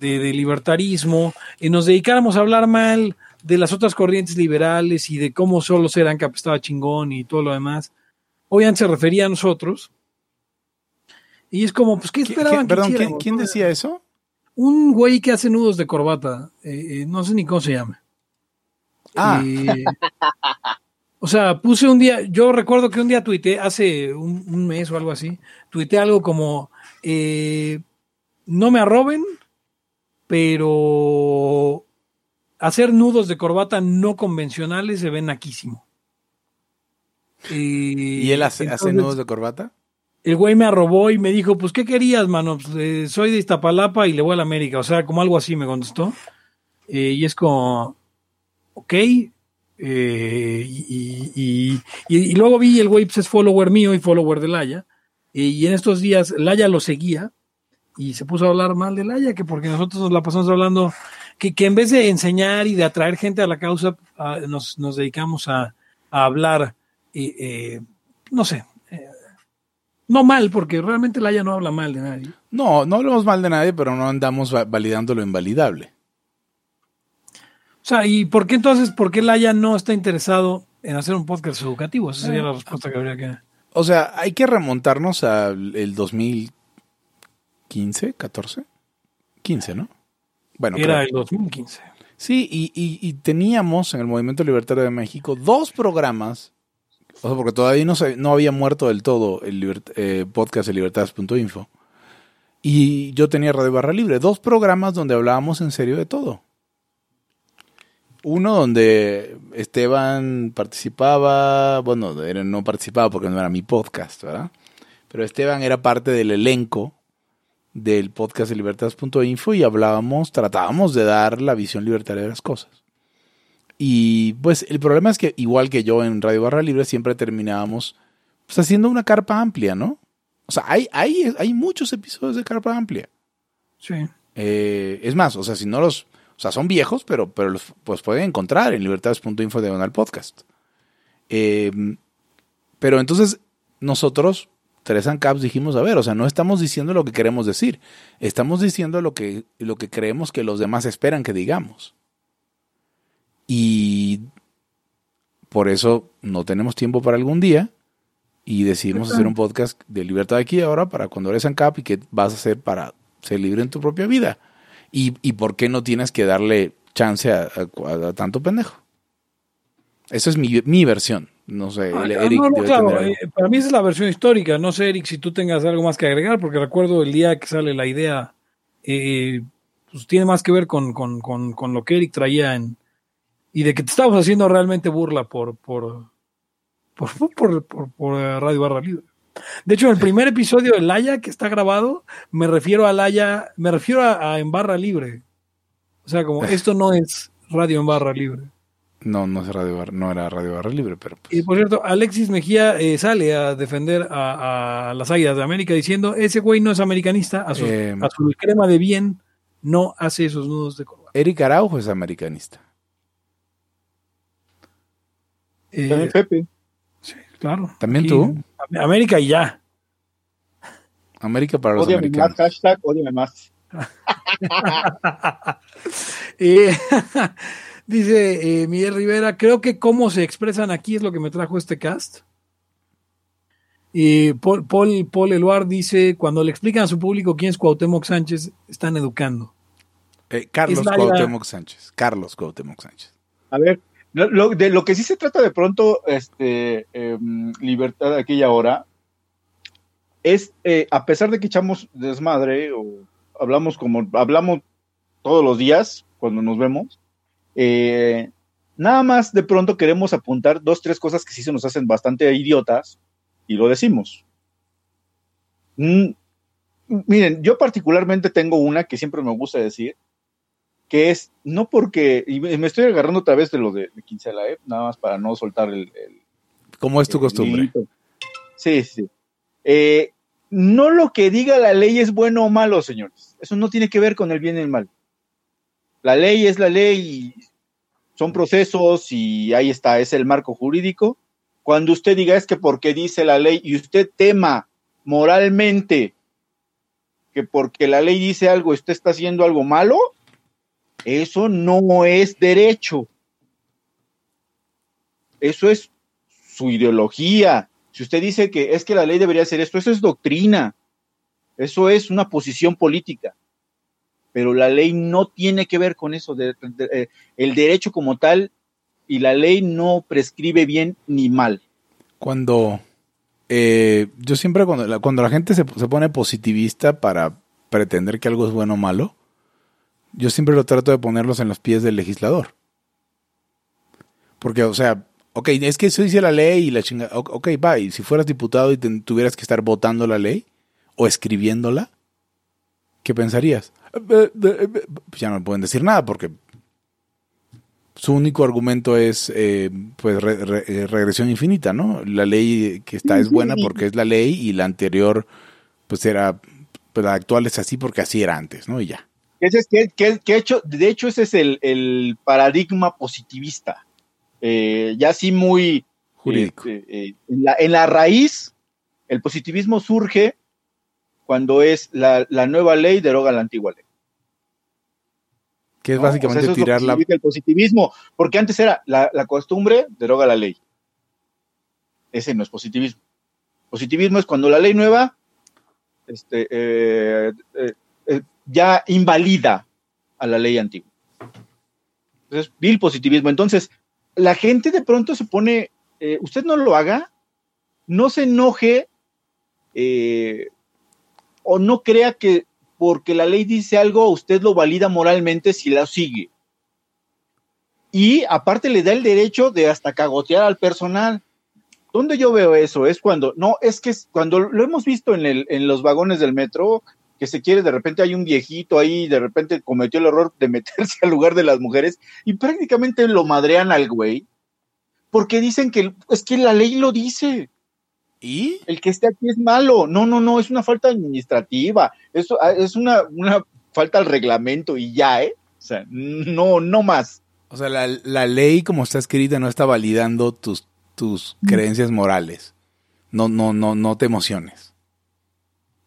de, de libertarismo eh, nos dedicáramos a hablar mal de las otras corrientes liberales y de cómo solo serán que estaba chingón y todo lo demás. Obviamente se refería a nosotros. Y es como, pues, ¿qué ¿Qui- esperaban? que Perdón, ¿quién, decía eso? Un güey que hace nudos de corbata. eh, eh, no sé ni cómo se llama. Ah, o sea, puse un día, yo recuerdo que un día tuiteé, hace un, un mes o algo así, tuiteé algo como, eh, no me arroben, pero hacer nudos de corbata no convencionales se ven naquísimo. ¿y él hace, hace nudos de corbata? El güey me arrobó y me dijo, pues, ¿qué querías, mano? Pues, eh, soy de Iztapalapa y le voy a la América. O sea, como algo así me contestó. Eh, y es como, ok. Eh, y, y- luego vi el güey pues, es follower mío y follower de Laya. Eh, y en estos días Laya lo seguía y se puso a hablar mal de Laya, que porque nosotros nos la pasamos hablando, que, que en vez de enseñar y de atraer gente a la causa, ah, nos, nos dedicamos a, a hablar, eh, eh, no sé, no mal, porque realmente Laya no habla mal de nadie. No, no hablamos mal de nadie, pero no andamos va- validando lo invalidable. O sea, ¿y por qué entonces, por qué Laya no está interesado en hacer un podcast educativo? Esa sería la respuesta que habría que... O sea, hay que remontarnos al el 2015, 14, 15, ¿no? Bueno, Era creo. el 2015. sí, y, y- y teníamos en el Movimiento Libertario de México dos programas, o sea, porque todavía no, se- no había muerto del todo el libert- eh, podcast de libertades.info. Y yo tenía Radio Barra Libre, dos programas donde hablábamos en serio de todo. Uno donde Esteban participaba, bueno, no participaba porque no era mi podcast, ¿verdad? Pero Esteban era parte del elenco del podcast de libertades.info y hablábamos, tratábamos de dar la visión libertaria de las cosas. Y pues el problema es que igual que yo en Radio Barra Libre siempre terminábamos pues, haciendo una carpa amplia, ¿no? O sea, hay, hay, hay muchos episodios de carpa amplia. Sí. Eh, es más, o sea, si no los, o sea, son viejos, pero, pero los pues, pueden encontrar en libertades.info diagonal podcast. Eh, pero entonces nosotros, Tres and Caps, dijimos, a ver, o sea, no estamos diciendo lo que queremos decir, estamos diciendo lo que, lo que creemos que los demás esperan que digamos. Y por eso no tenemos tiempo para algún día y decidimos hacer un podcast de libertad aquí y ahora para cuando eres ANCAP y qué vas a hacer para ser libre en tu propia vida. Y, y por qué no tienes que darle chance a, a- a tanto pendejo. Esa es mi, mi versión. No sé, Ah, no, Eric no, claro, eh, para mí esa es la versión histórica. No sé, Eric, si tú tengas algo más que agregar, porque recuerdo el día que sale la idea, eh, pues tiene más que ver con, con, con, con lo que Eric traía en, y de que te estabas haciendo realmente burla por, por, por, por, por- por, eh, Radio Barra Libre. De hecho, en el primer episodio de Laya que está grabado, me refiero a Laya, me refiero a, a en Barra Libre. O sea, como esto no es radio en Barra Libre. No, no, es Radio Bar- no era Radio Barra Libre, pero pues, Y por cierto, Alexis Mejía eh, sale a defender a, a las Águilas de América diciendo, ese güey no es americanista, a su, Eh, a su crema de bien no hace esos nudos de corbata. Eric Araujo es americanista. Eh, También Pepe. sí, claro. ¿También Aquí, tú? América y ya. América para los Ódiame más, americanos. hashtag, ódiame más. Eh, dice eh, Miguel Rivera, creo que cómo se expresan aquí es lo que me trajo este cast. Y Paul, Paul, Paul Eluard dice, cuando le explican a su público quién es Cuauhtémoc Sánchez, están educando. Eh, Carlos Cuauhtémoc Sánchez. Carlos Cuauhtémoc Sánchez. A ver, lo, de lo que sí se trata de pronto, este, em, libertad de aquella hora, es, eh, a pesar de que echamos desmadre o hablamos como hablamos todos los días cuando nos vemos, eh, nada más de pronto queremos apuntar dos, tres cosas que sí se nos hacen bastante idiotas y lo decimos. Mm, miren, yo particularmente tengo una que siempre me gusta decir, que es, no porque, y me estoy agarrando otra vez de lo de, de Quincela, ¿eh? nada más para no soltar el, el- ¿Cómo es tu el costumbre? Sí, sí. Eh, no lo que diga la ley es bueno o malo, señores. Eso no tiene que ver con el bien y el mal. La ley es la ley y son procesos y ahí está, es el marco jurídico. Cuando usted diga es que porque dice la ley y usted tema moralmente que porque la ley dice algo, usted está haciendo algo malo, eso no es derecho. Eso es su ideología. Si usted dice que es que la ley debería hacer esto, eso es doctrina. Eso es una posición política. Pero la ley no tiene que ver con eso. eh, el derecho como tal y la ley no prescribe bien ni mal. Cuando eh, yo siempre cuando la, cuando la gente se, se pone positivista para pretender que algo es bueno o malo, yo siempre lo trato de ponerlos en los pies del legislador. Porque, o sea, ok, es que eso dice la ley y la chinga. o- Ok, va, y si fueras diputado y te- tuvieras que estar votando la ley o escribiéndola, ¿qué pensarías? Pues ya no pueden decir nada porque su único argumento es eh, pues re- re- eh, regresión infinita, ¿no? La ley que está es buena porque es la ley y la anterior pues era pues la actual es así porque así era antes, ¿no? Y ya. Ese es que, que- que hecho, de hecho, ese es el, el paradigma positivista. Eh, ya así muy Jurídico. eh, eh, en, la, en la raíz, el positivismo surge cuando es la, la nueva ley deroga la antigua ley. que es ¿no? básicamente es tirar que la el positivismo, porque antes era la, la costumbre deroga la ley. Ese no es positivismo. Positivismo es cuando la ley nueva este, eh, eh, eh, ya invalida a la ley antigua. Entonces, vil positivismo. Entonces, la gente de pronto se pone, eh, usted no lo haga, no se enoje eh, o no crea que porque la ley dice algo, usted lo valida moralmente si la sigue. Y aparte le da el derecho de hasta cagotear al personal. ¿Dónde yo veo eso? Es cuando, no, es que es cuando lo hemos visto en, el, en los vagones del metro, que se quiere, de repente hay un viejito ahí, de repente cometió el error de meterse al lugar de las mujeres y prácticamente lo madrean al güey, porque dicen que es que la ley lo dice ¿Y? el que esté aquí es malo. No, no, no, es una falta administrativa. Eso ah, es una, una falta al reglamento y ya, ¿eh? O sea, no, no más. O sea, la, la ley como está escrita no está validando tus, tus creencias morales. No, no, no, no te emociones.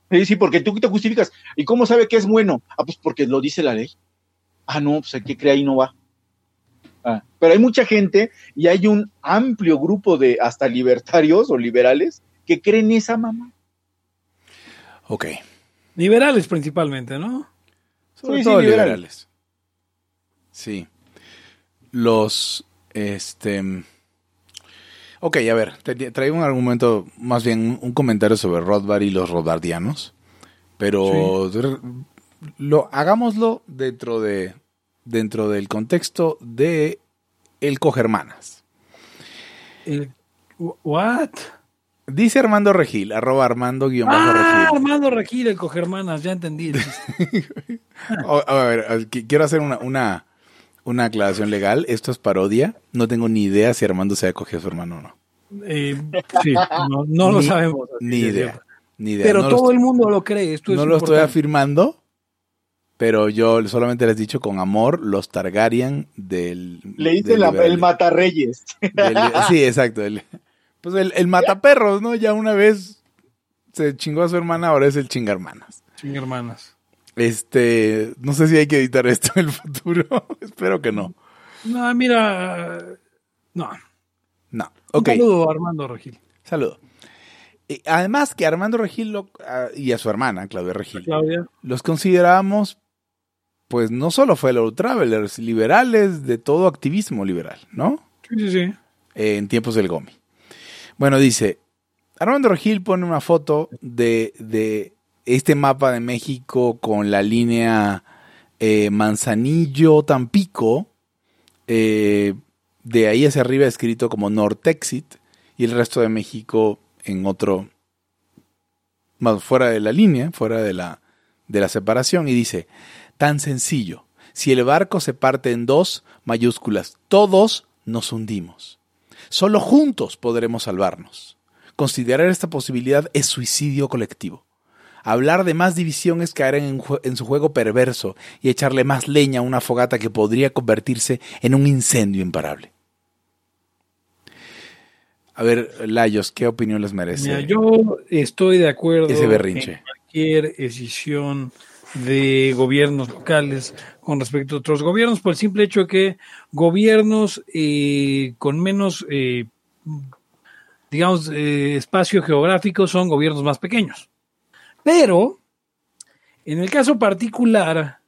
Sí, sí, porque tú te justificas. ¿Y cómo sabe que es bueno? Ah, pues porque lo dice la ley. Ah, no, pues el que cree ahí no va. Ah, pero hay mucha gente y hay un amplio grupo de hasta libertarios o liberales que creen esa mamá. Ok. Liberales principalmente, ¿no? Sobre Sí, sí, todo liberales. liberales. Sí. Los, este... Ok, a ver, te- traigo un argumento, más bien un- comentario sobre Rothbard y los rodardianos, pero lo hagámoslo dentro de dentro del contexto de el cogermanas. El- ¿What? Dice Armando Regil, arroba Armando guion Ah, Regil. Armando Regil, el cogermanas, ya entendí. a ver, quiero hacer una, una, una aclaración legal. Esto es parodia. No tengo ni idea si Armando se ha cogido a su hermano o no. Eh, sí, no, no lo Ni- sabemos. Ni de idea. Ni idea. Pero no todo el mundo lo cree. Esto no es lo estoy afirmando, pero yo solamente les he dicho con amor los Targaryen del... Le dice del la- liberal- el matarreyes. del- sí, exacto. el- pues el, el mataperros, ¿no? Ya una vez se chingó a su hermana, ahora es el chingarmanas. Sin hermanas. Este, no sé si hay que editar esto en el futuro. Espero que no. No, mira. No. No. Un Ok. saludo a Armando Regil. Saludo. Además que Armando Regil lo- ah, y a su hermana, Claudia Regil, Claudia. los considerábamos, pues no solo fellow travelers, liberales de todo activismo liberal, ¿no? Sí, sí, sí. Eh, en tiempos del GOMI. Bueno, dice, Armando Regil pone una foto de, de este mapa de México con la línea eh, Manzanillo-Tampico, eh, de ahí hacia arriba escrito como Nortexit, y el resto de México en otro, más fuera de la línea, fuera de la, de la separación, y dice, tan sencillo, si el barco se parte en dos mayúsculas, todos nos hundimos. Solo juntos podremos salvarnos. Considerar esta posibilidad es suicidio colectivo. Hablar de más división es caer en, su juego perverso y echarle más leña a una fogata que podría convertirse en un incendio imparable. A ver, Layos, ¿qué opinión les merece? Mira, yo estoy de acuerdo Ese berrinche. en cualquier decisión de gobiernos locales con respecto a otros gobiernos, por el simple hecho de que gobiernos eh, con menos, eh, digamos, eh, espacio geográfico son gobiernos más pequeños. Pero, en el caso particular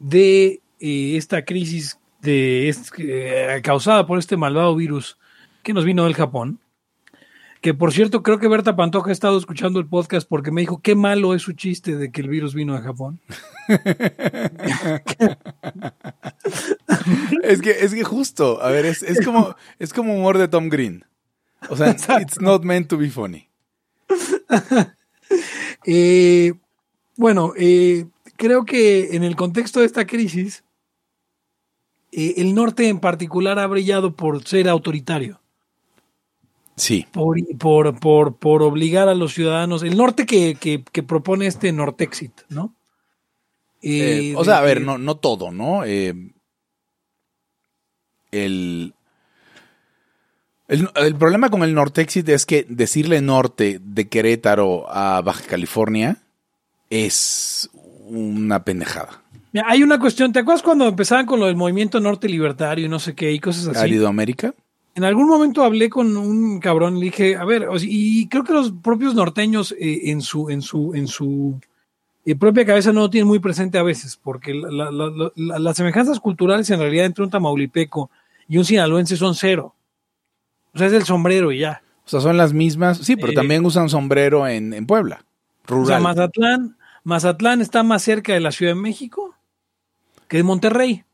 de eh, esta crisis de, eh, causada por este malvado virus que nos vino del Japón, que por cierto creo que Berta Pantoja ha estado escuchando el podcast porque me dijo qué malo es su chiste de que el virus vino de Japón. Es que, es que justo, a ver, es, es como, es como humor de Tom Green. O sea, it's not meant to be funny. Eh, bueno, eh, creo que en el contexto de esta crisis, eh, el norte en particular ha brillado por ser autoritario. Sí. por, por, por, por obligar a los ciudadanos, el norte que, que, que propone este Nortexit, ¿no? O sea, a ver, no, no todo, ¿no? El, el, el problema con el Nortexit es que decirle norte de Querétaro a Baja California es una pendejada. Mira, hay una cuestión, ¿te acuerdas cuando empezaban con lo del movimiento norte libertario y no sé qué y cosas así? Aridoamérica. En algún momento hablé con un cabrón y dije, a ver, y creo que los propios norteños eh, en su, en su, en su eh, propia cabeza no lo tienen muy presente a veces, porque la- la- la- la- las semejanzas culturales en realidad entre un tamaulipeco y un sinaloense son cero. O sea, es el sombrero y ya. O sea, son las mismas. Sí, pero Eh, también usan sombrero en, en Puebla. O sea, Rural. Mazatlán, Mazatlán está más cerca de la Ciudad de México que de Monterrey.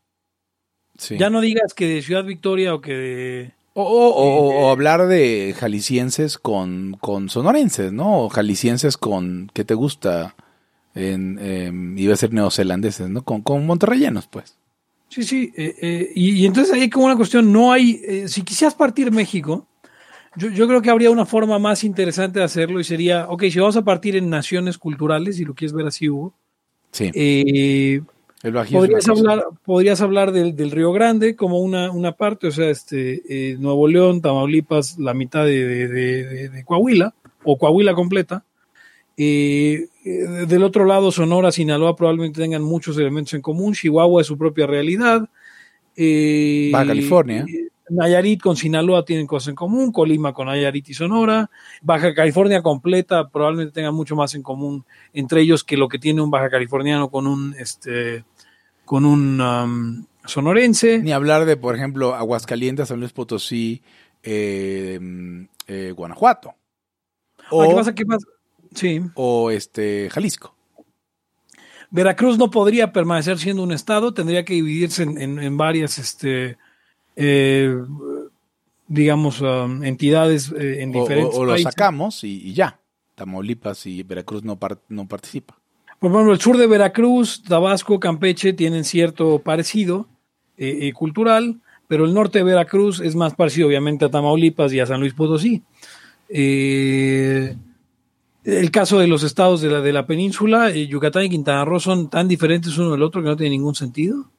Sí. Ya no digas que de Ciudad Victoria o que de... O, o- o- o hablar de jaliscienses con, con sonorenses, ¿no? O jaliscienses con, ¿qué te gusta? En, em, iba a ser neozelandeses, ¿no? Con, con monterreyanos, pues. Sí, sí. eh, eh, y, y entonces ahí hay como una cuestión, no hay... eh, si quisieras partir México, yo, yo creo que habría una forma más interesante de hacerlo y sería, ok, si vamos a partir en naciones culturales, si lo quieres ver así, Hugo, Sí. eh, el podrías hablar, podrías hablar del, del Río Grande como una, una parte, o sea, este eh, Nuevo León, Tamaulipas, la mitad de- de- de Coahuila, o Coahuila completa. Eh, del otro lado, Sonora, Sinaloa probablemente tengan muchos elementos en común. Chihuahua es su propia realidad. Eh, Baja California. Nayarit con Sinaloa tienen cosas en común, Colima con Nayarit y Sonora, Baja California completa probablemente tenga mucho más en común entre ellos que lo que tiene un baja californiano con un este con un um, sonorense. Ni hablar de, por ejemplo, Aguascalientes, San Luis Potosí, eh, em, eh, Guanajuato. Ah, ¿Qué pasa? ¿Qué pasa? Sí. o este, Jalisco. Veracruz no podría permanecer siendo un estado, tendría que dividirse en, en- en varias, este, eh, digamos, um, entidades eh, en O, diferentes o- o lo sacamos y, y ya. Tamaulipas y Veracruz no, par- no participa. Por ejemplo, el sur de Veracruz, Tabasco, Campeche tienen cierto parecido eh, eh, cultural, pero el norte de Veracruz es más parecido, obviamente, a Tamaulipas y a San Luis Potosí. Eh, El caso de los estados de la, de la península, eh, Yucatán y Quintana Roo son tan diferentes uno del otro que no tiene ningún sentido.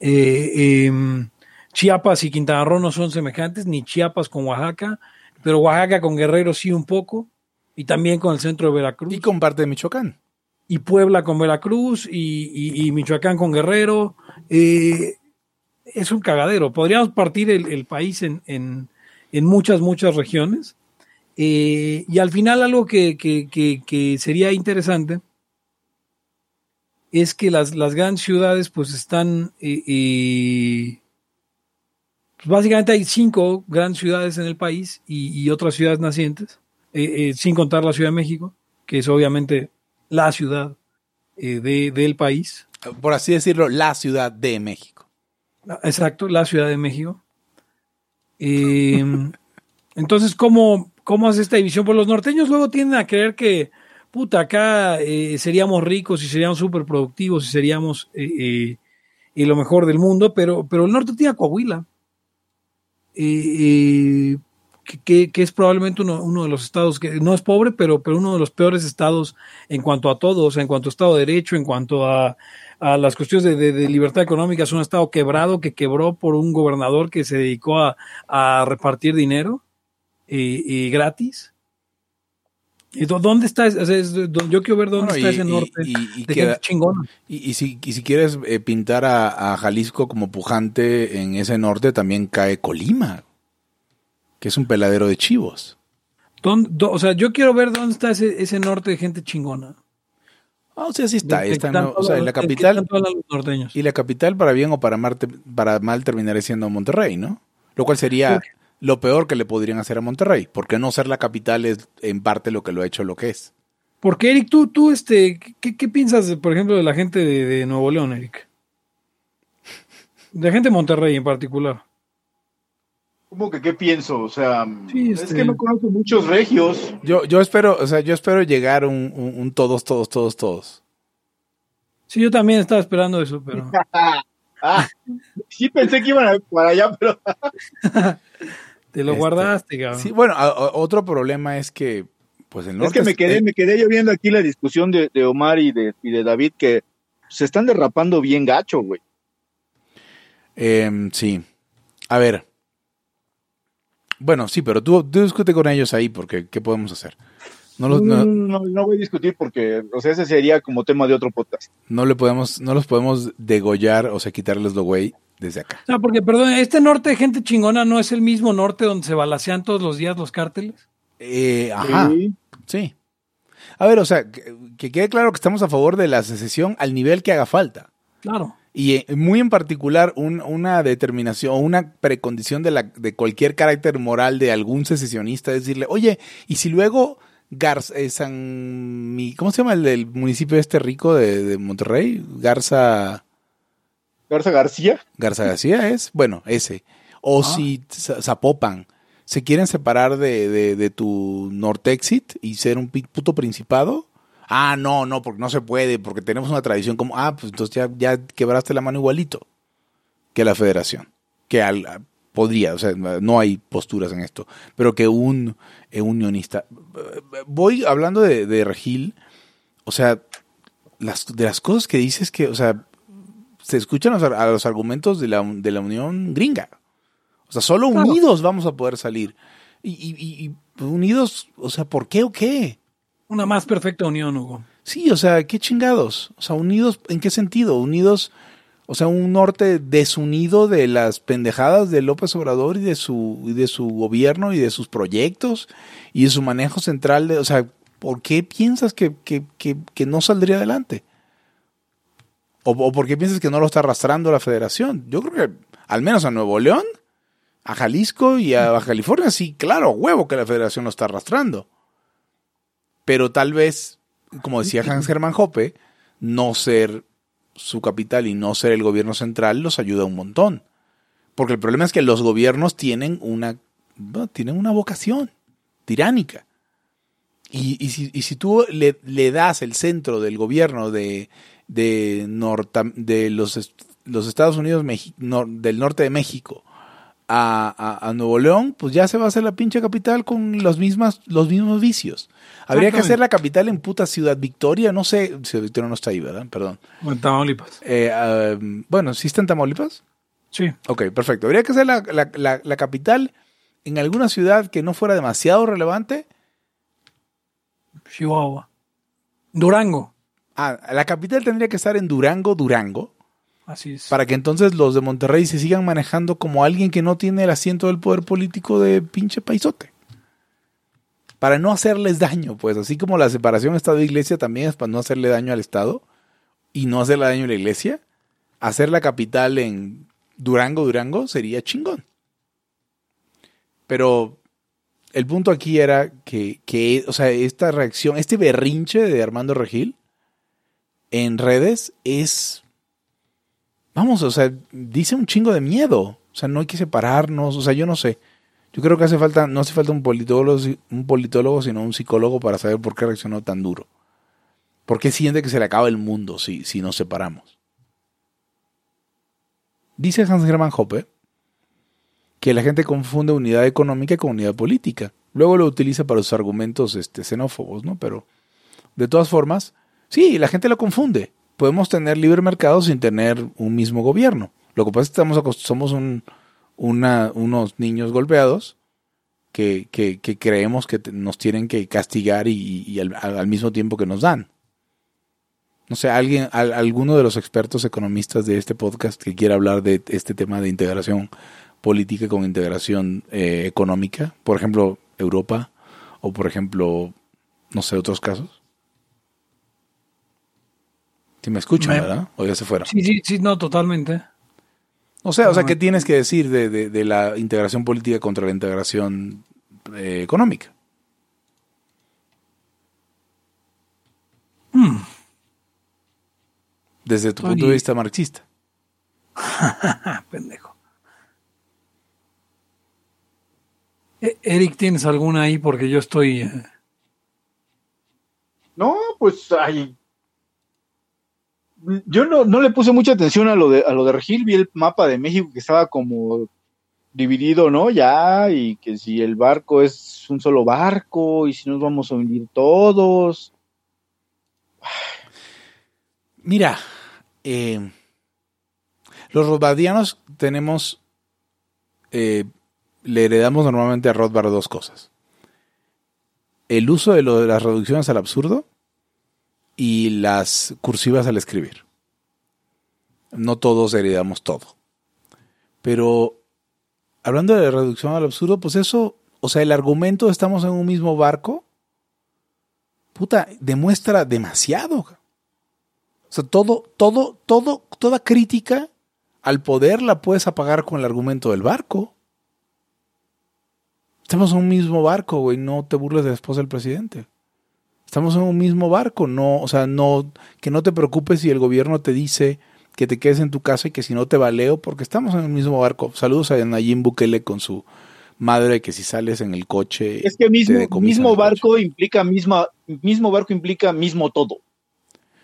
Eh, em, Chiapas y Quintana Roo no son semejantes, ni Chiapas con Oaxaca, pero Oaxaca con Guerrero sí un poco, y también con el centro de Veracruz. Y con parte de Michoacán. Y Puebla con Veracruz, y, y- y Michoacán con Guerrero. Eh, es un cagadero. Podríamos partir el, el país en, en- en muchas, muchas regiones. Eh, y al final algo que, que- que- que sería interesante es que las, las grandes ciudades pues están... eh, eh, pues, básicamente hay cinco grandes ciudades en el país y, y otras ciudades nacientes, sin contar la Ciudad de México, que es obviamente la ciudad de- del país. Por así decirlo, la Ciudad de México. Exacto, la Ciudad de México. Entonces, ¿cómo, ¿cómo hace esta división? Pues los norteños luego tienden a creer que, puta, acá eh, seríamos ricos y seríamos súper productivos y seríamos eh, eh, lo mejor del mundo, pero, pero el norte tiene a Coahuila, que, que- es probablemente uno, uno de los estados que no es pobre, pero, pero uno de los peores estados en cuanto a todo, o sea, en cuanto a Estado de Derecho, en cuanto a, a las cuestiones de, de- de libertad económica, es un estado quebrado que quebró por un gobernador que se dedicó a, a repartir dinero eh, eh, gratis. ¿Y dó- ¿Dónde está? ese- o sea, es- yo quiero ver dónde Bueno, está y- ese y- norte y- y de queda- gente chingona. Y, y si, y si quieres eh, pintar a, a Jalisco como pujante en ese norte, también cae Colima, que es un peladero de chivos. ¿Dónde- dó- o sea, yo quiero ver dónde está ese, ese norte de gente chingona. Ah, o sea, sí está. Está. O sea, en la capital. Y la capital, para bien o para, Marte, para mal, terminaría siendo Monterrey, ¿no? Lo cual sería. Lo peor que le podrían hacer a Monterrey. Porque no ser la capital es en parte lo que lo ha hecho lo que es. Porque, Eric, tú, tú, este, ¿qué, qué piensas, por ejemplo, de la gente de, de Nuevo León, Eric? De la gente de Monterrey en particular. ¿Cómo que qué pienso? O sea, Sí, es este- que no conozco muchos regios. Yo, yo espero, o sea, yo espero llegar a un, un- un todos, todos, todos, todos. Sí, yo también estaba esperando eso, pero... Ah, sí pensé que iban a- para allá, pero Te lo Este, guardaste, cabrón. Sí, bueno, a- a- otro problema es que, pues el es que me quedé, eh, me quedé yo viendo aquí la discusión de, de Omar y de, y de David que se están derrapando bien gacho, güey. Em, sí. A ver. Bueno, sí, pero tú, tú discute con ellos ahí, porque ¿qué podemos hacer? No, los- No, no, no, no, no voy a discutir porque, o sea, ese sería como tema de otro podcast. no le podemos, no los podemos degollar, o sea, quitarles lo güey desde acá. No, porque, perdón, este norte de gente chingona no es el mismo norte donde se balacean todos los días los cárteles. Eh, ajá, Sí. sí. A ver, o sea, que, que quede claro que estamos a favor de la secesión al nivel que haga falta. Claro. Y eh, muy en particular un- una determinación, una precondición de, la, de cualquier carácter moral de algún secesionista, es decirle, oye, y si luego Garza, eh, San, Mi- ¿cómo se llama el del municipio este rico de, de Monterrey? Garza, Garza García. Garza García es, bueno, ese. O Ah. si Za- Zapopan se quieren separar de, de, de tu Nortexit y ser un puto principado. Ah, no, no, porque no se puede, porque tenemos una tradición como, ah, pues entonces ya, ya quebraste la mano igualito que la federación, que al, podría, o sea, no hay posturas en esto, pero que un eh, unionista. Voy hablando de, de Regil, o sea, las, de las cosas que dices que, o sea, se escuchan los, a los argumentos de la, de la Unión Gringa. O sea, solo Claro. unidos vamos a poder salir. Y, y- y- y unidos, o sea, ¿por qué o qué? Una más perfecta unión, Hugo. Sí, o sea, qué chingados. O sea, unidos, ¿en qué sentido? Unidos, o sea, un norte desunido de las pendejadas de López Obrador y de su, y de su gobierno y de sus proyectos y de su manejo central de, o sea, ¿por qué piensas que, que, que, que no saldría adelante? ¿O, o por qué piensas que no lo está arrastrando la federación? Yo creo que al menos a Nuevo León, a Jalisco y a Baja California, sí, claro, huevo que la federación lo está arrastrando. Pero tal vez, como decía Hans Hermann Hoppe, no ser su capital y no ser el gobierno central los ayuda un montón. Porque el problema es que los gobiernos tienen una, bueno, tienen una vocación tiránica. Y, y si, y si tú le, le das el centro del gobierno de, de, Norta- de los, los Estados Unidos nor- del norte de México a, a, Nuevo León, pues ya se va a hacer la pinche capital con los, mismas, los mismos vicios. Habría que hacer la capital en puta Ciudad Victoria, no sé, Ciudad Victoria no está ahí, ¿verdad? Perdón. En Tamaulipas. Eh, bueno, ¿sí está en Tamaulipas? Sí. Ok, perfecto. Habría que hacer la, la, la, capital en alguna ciudad que no fuera demasiado relevante. Chihuahua. Durango. Ah, la capital tendría que estar en Durango, Durango. Así es. Para que entonces los de Monterrey se sigan manejando como alguien que no tiene el asiento del poder político de pinche paisote. Para no hacerles daño, pues así como la separación Estado-Iglesia también es para no hacerle daño al Estado y no hacerle daño a la Iglesia. Hacer la capital en Durango, Durango sería chingón. Pero el punto aquí era que, que, o sea, esta reacción, este berrinche de Armando Regil en redes es vamos, o sea, dice un chingo de miedo. O sea, no hay que separarnos. O sea, yo no sé. Yo creo que hace falta, no hace falta un politólogo, un politólogo, sino un psicólogo para saber por qué reaccionó tan duro. ¿Por qué siente que se le acaba el mundo si, si nos separamos? Dice Hans Hermann Hoppe que la gente confunde unidad económica con unidad política. Luego lo utiliza para sus argumentos este, xenófobos, ¿no? Pero, de todas formas, sí, la gente lo confunde podemos tener libre mercado sin tener un mismo gobierno. Lo que pasa es que estamos somos un, unos niños golpeados que, que, creemos que nos tienen que castigar y, al, mismo tiempo que nos dan. No sé, alguien, alguno de los expertos economistas de este podcast que quiera hablar de este tema de integración política con integración eh, económica, por ejemplo, Europa, o por ejemplo, no sé, otros casos. Si me escuchan, ¿verdad? O ya se fueron. Sí, sí, sí, no, totalmente. O sea, o sea, ¿qué tienes que decir de, la integración política contra la integración eh, económica? Hmm. Desde tu punto de vista marxista. Pendejo. E, Eric, ¿tienes alguna ahí? Porque yo estoy... Eh, no, pues hay yo no, no, le puse mucha atención a lo de a lo de Regil, vi el mapa de México que estaba como dividido, ¿no? Ya, y que si el barco es un solo barco, y si nos vamos a hundir todos. Mira, eh, los rodbadianos tenemos, eh, le heredamos normalmente a Rothbard dos cosas. El uso de, lo de las reducciones al absurdo y las cursivas al escribir. No todos heredamos todo. Pero hablando de reducción al absurdo, pues eso, o sea, el argumento de estamos en un mismo barco, puta, demuestra demasiado. O sea, todo, todo, todo, toda crítica al poder la puedes apagar con el argumento del barco. Estamos en un mismo barco, güey, no te burles de la esposa del presidente. Estamos en un mismo barco, no, o sea, no, que no te preocupes si el gobierno te dice que te quedes en tu casa y que si no te valeo, porque estamos en el mismo barco. Saludos a Nayim Bukele con su madre que si sales en el coche. Es que mismo, mismo barco implica misma, mismo barco implica mismo todo.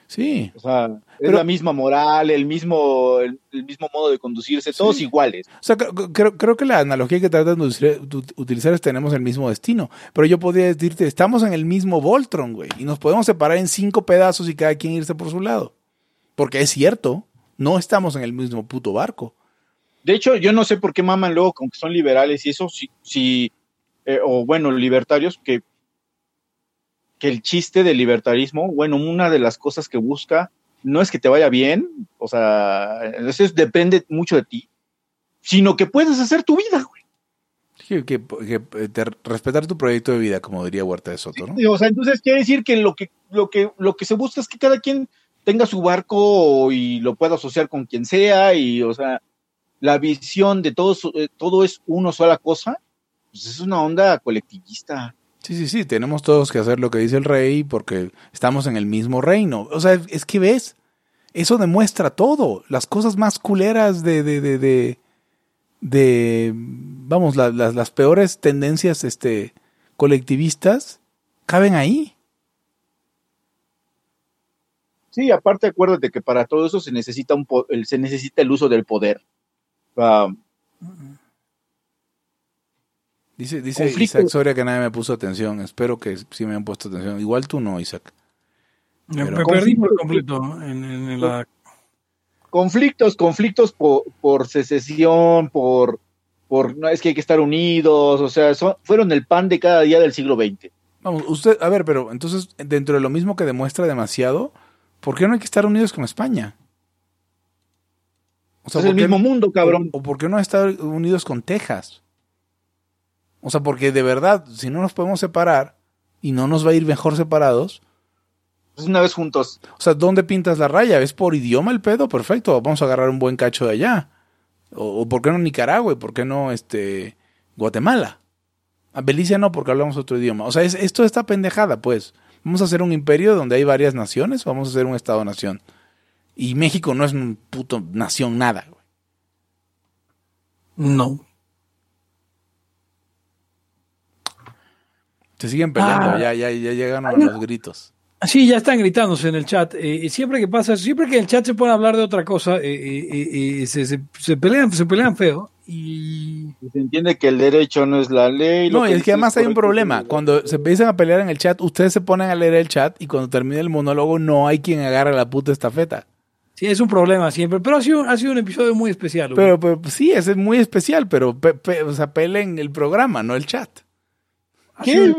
Sí. O sea, es la misma moral, el mismo, el, mismo modo de conducirse, todos iguales. O sea, creo, creo, que la analogía que tratan de utilizar es tenemos el mismo destino. Pero yo podría decirte, estamos en el mismo Voltron, güey, y nos podemos separar en cinco pedazos y cada quien irse por su lado. Porque es cierto, no estamos en el mismo puto barco. De hecho, yo no sé por qué maman luego con que son liberales y eso, si, si eh, o bueno, libertarios, que que el chiste del libertarismo, bueno, una de las cosas que busca no es que te vaya bien, o sea, eso depende mucho de ti, sino que puedes hacer tu vida, güey. Sí, que, respetar tu proyecto de vida, como diría Huerta de Soto, ¿no? o sea, entonces quiere decir que lo que, lo que lo que se busca es que cada quien tenga su barco y lo pueda asociar con quien sea y, o sea, la visión de todo, eh, todo es una sola cosa, pues es una onda colectivista. Sí, sí, sí, tenemos todos que hacer lo que dice el rey porque estamos en el mismo reino. O sea, es que ves, eso demuestra todo. Las cosas más culeras de, de, de, de, de vamos, las peores tendencias este, colectivistas caben ahí. Sí, aparte acuérdate que para todo eso se necesita un se necesita el uso del poder. Dice, dice Conflicto. Isaac Soria que nadie me puso atención. Espero que sí me hayan puesto atención. Igual tú no, Isaac. Me, Pero- me perdí por completo en, en la... conflictos, conflictos por, por secesión, por, por no es que hay que estar unidos, o sea, son, fueron el pan de cada día del siglo XX. Vamos, usted, a ver, pero entonces, dentro de lo mismo que demuestra demasiado, ¿por qué no hay que estar unidos con España? O es el ¿por qué mismo no- mundo, cabrón. O, o por qué no estar unidos con Texas? O sea, porque de verdad, si no nos podemos separar y no nos va a ir mejor separados, Pues una vez juntos. o sea, ¿dónde pintas la raya? ¿Es por idioma el pedo? Perfecto, vamos a agarrar un buen cacho de allá. O, o ¿por qué no Nicaragua? ¿Y por qué no este Guatemala? A Belice no, porque hablamos otro idioma. O sea, es, esto está pendejada, pues. Vamos a hacer un imperio donde hay varias naciones, o vamos a hacer un Estado-nación. Y México no es un puto nación nada, güey. No. Se siguen peleando, Ah. ya, ya, ya llegan a los gritos. Sí, ya están gritándose en el chat. Eh, y siempre que pasa, siempre que el chat se pone a hablar de otra cosa, eh, eh, eh, eh, se, se- se pelean, se pelean feo. Y Se entiende que el derecho no es la ley. No, y es que además hay un problema. Cuando se empiezan a pelear en el chat, ustedes se ponen a leer el chat y cuando termina el monólogo no hay quien agarre la puta estafeta. sí, es un problema siempre. Pero ha sido, ha sido un episodio muy especial. Pero, pero, pues, sí, ese es muy especial, pero pe- pe- o sea, peleen el programa, no el chat. ¿Qué?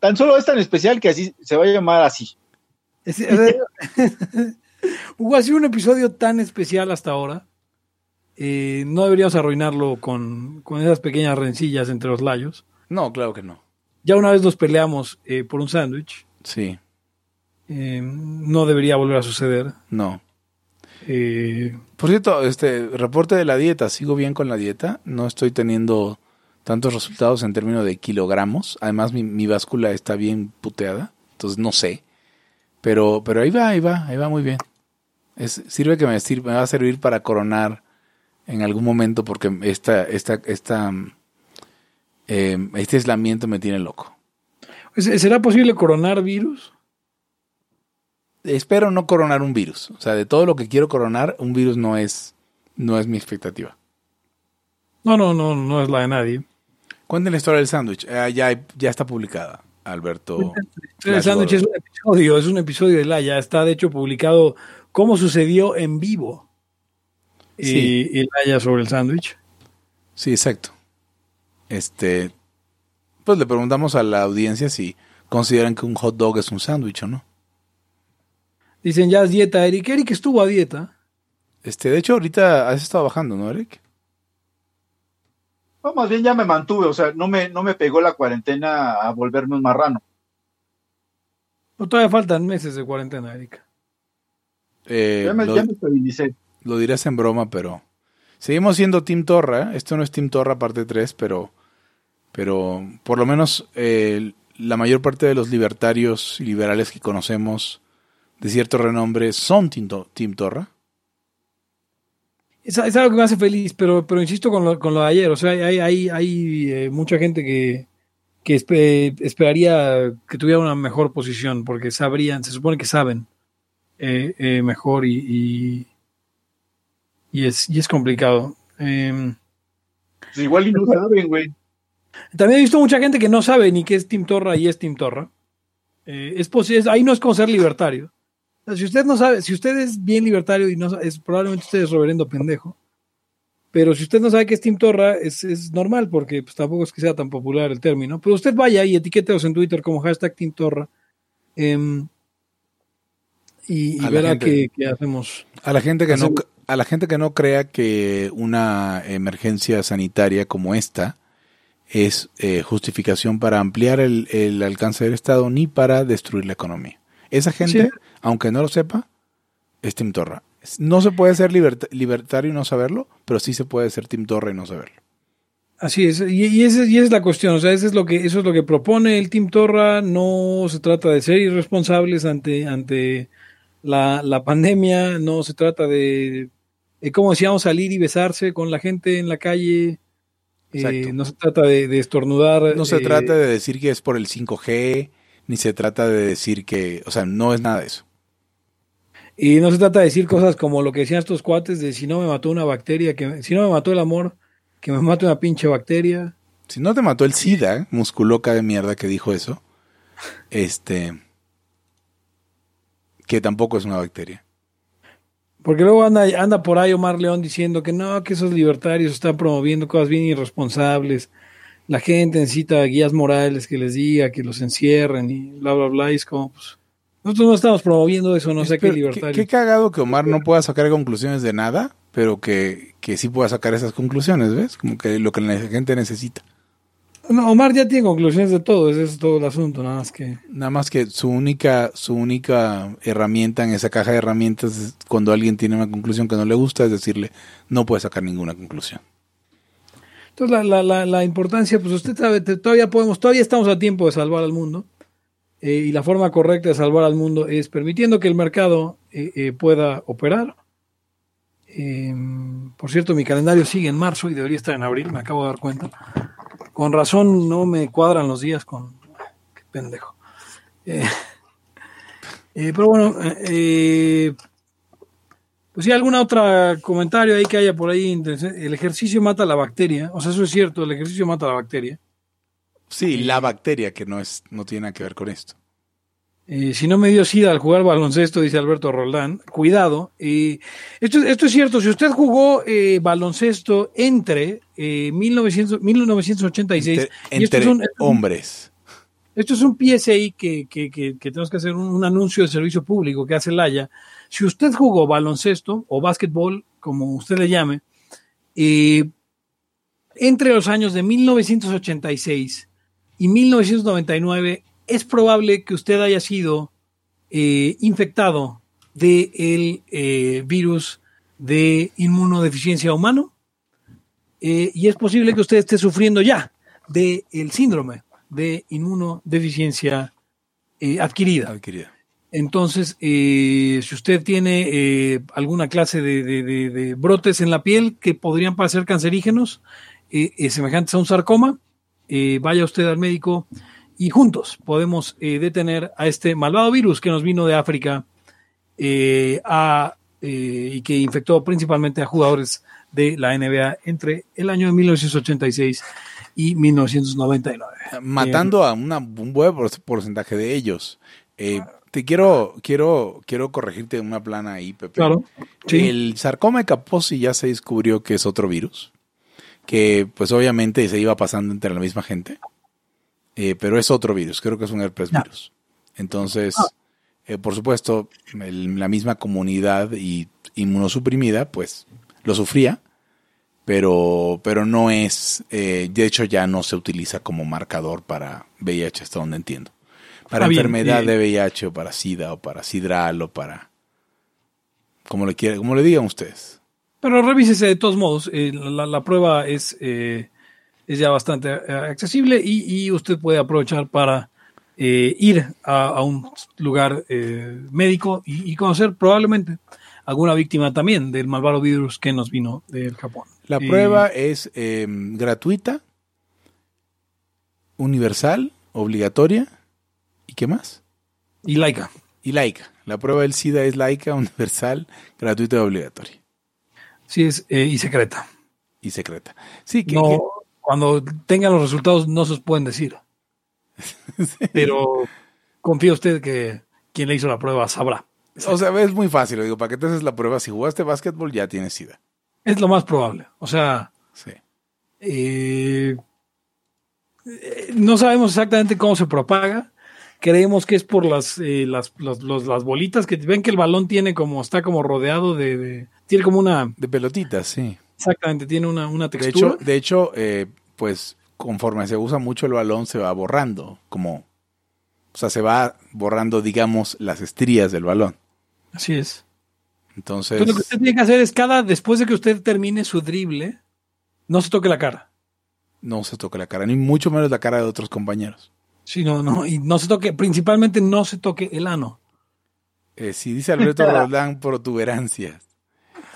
Tan solo es tan especial que así se va a llamar así. es- es- Hugo, ha sido un episodio tan especial hasta ahora. Eh, no deberíamos arruinarlo con, con esas pequeñas rencillas entre los layos. No, claro que no. Ya una vez nos peleamos eh, por un sándwich. Sí, Eh, no debería volver a suceder. no. Eh, Por cierto, este reporte de la dieta, sigo bien con la dieta, no estoy teniendo tantos resultados en términos de kilogramos, además mi, mi báscula está bien puteada, entonces no sé, pero, pero ahí va, ahí va, ahí va muy bien. Es, sirve que me, va a servir para coronar en algún momento porque esta, esta, esta, eh, este aislamiento me tiene loco. ¿Será posible coronar virus? Espero no coronar un virus, o sea, de todo lo que quiero coronar, un virus no es, no es mi expectativa. No, no, no, no es la de nadie. Cuenten la historia del sándwich. Eh, ya, ya está publicada, Alberto. El sándwich es un episodio, es un episodio de la ya está de hecho publicado cómo sucedió en vivo. Sí. Y, y Laia sobre el sándwich. Sí, exacto. Este, pues le preguntamos a la audiencia si consideran que un hot dog es un sándwich o no. Dicen ya es dieta, Eric. Eric estuvo a dieta. Este, de hecho, ahorita has estado bajando, ¿no, Eric? No, más bien ya me mantuve, o sea, no me, no me pegó la cuarentena a volverme un marrano. No, todavía faltan meses de cuarentena, Eric. Eh, Ya me, lo, ya me estabilicé. lo dirás en broma, pero seguimos siendo Team Torra. ¿eh? Esto no es Team Torra parte 3, pero, pero por lo menos eh, la mayor parte de los libertarios y liberales que conocemos de cierto renombre son Team, To- Team Torra. Es, es algo que me hace feliz, pero, pero insisto con lo, con lo de ayer. O sea, hay, hay, hay eh, mucha gente que, que espe- esperaría que tuviera una mejor posición, porque sabrían, se supone que saben eh, eh, mejor y, y, y es, y es complicado. Pues igual y no saben, güey. también he visto mucha gente que no sabe ni qué es Team Torra y es Team Torra. Es- ahí no es como ser libertario. Si usted no sabe, si usted es bien libertario y no es probablemente usted es reverendo pendejo. Pero si usted no sabe qué es Team Torra, es, es normal porque pues, tampoco es que sea tan popular el término. Pero usted vaya y etiquéteos en Twitter como hashtag Team Torra. em, y, verá que, que hacemos. A la gente que no a la gente que no crea que una emergencia sanitaria como esta es eh, justificación para ampliar el, el alcance del Estado ni para destruir la economía. Esa gente, Sí. aunque no lo sepa, es Tim Torra. No se puede ser liberta- libertario y no saberlo, pero sí se puede ser Tim Torra y no saberlo. Así es, y, y esa, y esa es la cuestión, o sea, eso es lo que, eso es lo que propone el Team Torra, no se trata de ser irresponsables ante, ante la, la pandemia, no se trata de, de, como decíamos, salir y besarse con la gente en la calle, eh, Exacto. no se trata de, de estornudar. No se eh, trata de decir que es por el 5G, ni se trata de decir que, o sea, no es nada de eso. Y no se trata de decir cosas como lo que decían estos cuates de si no me mató una bacteria, que si no me mató el amor, que me mate una pinche bacteria. Si no te mató el SIDA, musculoca de mierda que dijo eso, este, que tampoco es una bacteria. Porque luego anda, anda por ahí Omar León diciendo que no, que esos libertarios están promoviendo cosas bien irresponsables. La gente necesita guías morales que les diga que los encierren y bla, bla, bla. Y es como, pues, nosotros no estamos promoviendo eso, no sé qué Pero libertario. Qué, cagado que Omar no pueda sacar conclusiones de nada, pero que, que sí pueda sacar esas conclusiones, ¿ves? Como que lo que la gente necesita. No, Omar ya tiene conclusiones de todo, ese es todo el asunto, nada más que... Nada más que su única, su única herramienta en esa caja de herramientas es cuando alguien tiene una conclusión que no le gusta, es decirle, no puede sacar ninguna conclusión. Entonces la, la, la, importancia, pues usted sabe, todavía podemos, todavía estamos a tiempo de salvar al mundo. eh, y la forma correcta de salvar al mundo es permitiendo que el mercado eh, eh, pueda operar. Eh, por cierto, mi calendario sigue en marzo y debería estar en abril, me acabo de dar cuenta. Con razón no me cuadran los días con... Qué pendejo. Pero bueno, pues si alguna otra comentario ahí que haya por ahí. El ejercicio mata la bacteria, o sea, eso es cierto, el ejercicio mata la bacteria. Sí, la bacteria que no es, no tiene nada que ver con esto. Eh, si no me dio sida al jugar baloncesto, dice Alberto Roldán, cuidado. eh, esto, esto es cierto, si usted jugó eh, baloncesto entre eh, 1900 1986 Entre, y esto entre es un- es un- hombres. Esto es un PSI que, que, que, que tenemos que hacer un, un anuncio de servicio público que hace Laya. Si usted jugó baloncesto o básquetbol, como usted le llame, eh, entre los años de 1986 y 1999, es probable que usted haya sido eh, infectado del de eh, virus de inmunodeficiencia humano eh, y es posible que usted esté sufriendo ya del síndrome de inmunodeficiencia adquirida. Adquirida. Entonces, eh, si usted tiene eh, alguna clase de, de- de- de brotes en la piel que podrían parecer cancerígenos, eh, eh, semejantes a un sarcoma, eh, vaya usted al médico y juntos podemos detener a este malvado virus que nos vino de África a, y que infectó principalmente a jugadores de la NBA entre el año de 1986 y 1999. Matando a una, un buen por- porcentaje de ellos. Eh, te quiero, quiero, quiero corregirte una plana ahí, Pepe. Claro, sí. El sarcoma de Kaposi ya se descubrió que es otro virus, que pues obviamente se iba pasando entre la misma gente, eh, pero es otro virus, creo que es un herpes virus. Entonces, eh, por supuesto, el- la misma comunidad y inmunosuprimida, pues lo sufría, pero, pero no es, eh, de hecho ya no se utiliza como marcador para VIH, hasta donde entiendo. Para Ah, enfermedad eh, de VIH o para SIDA o para SIDRAL o para... Como le, quiera, como le digan ustedes. Pero revísese de todos modos, eh, la, la prueba es, eh, es ya bastante eh, accesible y, y usted puede aprovechar para eh, ir a, a un lugar eh, médico y, y conocer probablemente alguna víctima también del malvado virus que nos vino del Japón. La Eh, prueba es eh, gratuita, universal, obligatoria. ¿Y qué más? Y laica. Y laica. La prueba del SIDA es laica, universal, gratuita y obligatoria. Sí, es eh, y secreta. Y secreta. Sí, que, No, que- cuando tengan los resultados no se los pueden decir. Pero confía usted que quien le hizo la prueba sabrá. o sea, es muy fácil. Digo, para que te haces la prueba, si jugaste básquetbol ya tienes SIDA. Es lo más probable. O sea, Sí. eh, eh, no sabemos exactamente cómo se propaga. Creemos que es por las, eh, las, los- las bolitas que ven que el balón tiene como, está como rodeado de, de- tiene como una, De pelotitas, sí. exactamente, tiene una, una De textura. hecho, de hecho eh, pues conforme se usa mucho el balón, se va borrando. Como, o sea, se va borrando, digamos, las estrías del balón. Así es. Entonces, Entonces, lo que usted tiene que hacer es cada, después de que usted termine su drible, no se toque la cara. no se toca la cara, ni mucho menos la cara de otros compañeros. Sí, no, no, y no se toque, principalmente no se toque el ano. Eh, si dice Alberto Roldán, protuberancias.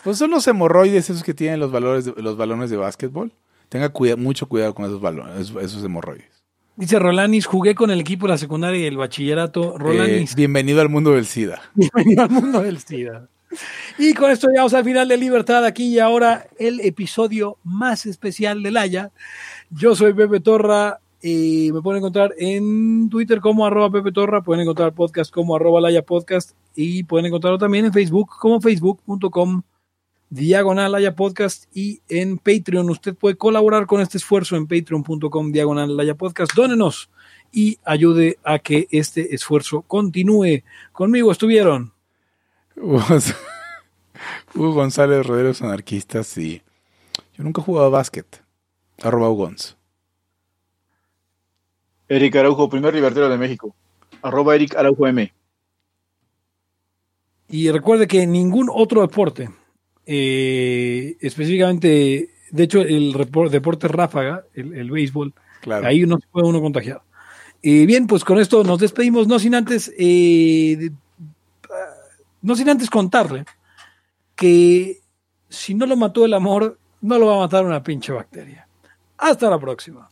Pues son los hemorroides esos que tienen los, valores de- los balones de básquetbol. Tenga cuida- mucho cuidado con esos balones, esos, esos hemorroides. Dice Rolanis, jugué con el equipo de la secundaria y el bachillerato. Eh, Rolanis, bienvenido al mundo del SIDA. bienvenido al mundo del SIDA. Y con esto llegamos al final de Libertad aquí y ahora el episodio más especial de Laya. Yo soy Pepe Torra me pueden encontrar en Twitter como arroba Pepe Torra, pueden encontrar podcast como arroba Laya Podcast y pueden encontrarlo también en Facebook como facebook.com diagonal Laya Podcast y en Patreon. Usted puede colaborar con este esfuerzo en patreon.com diagonal Laya Podcast. Dónenos y ayude a que este esfuerzo continúe. Conmigo estuvieron Hugo González, Roderos Anarquistas y yo nunca he jugado a básquet. Arroba Ugons. Eric Araujo, primer libertero de México. Arroba Eric Araujo M. Y recuerde que ningún otro deporte, eh, específicamente, de hecho, el deporte ráfaga, el, béisbol, ahí no se puede uno contagiar. Eh, bien, pues con esto nos despedimos, no sin antes, eh, no sin antes contarle que si no lo mató el amor, no lo va a matar una pinche bacteria. Hasta la próxima.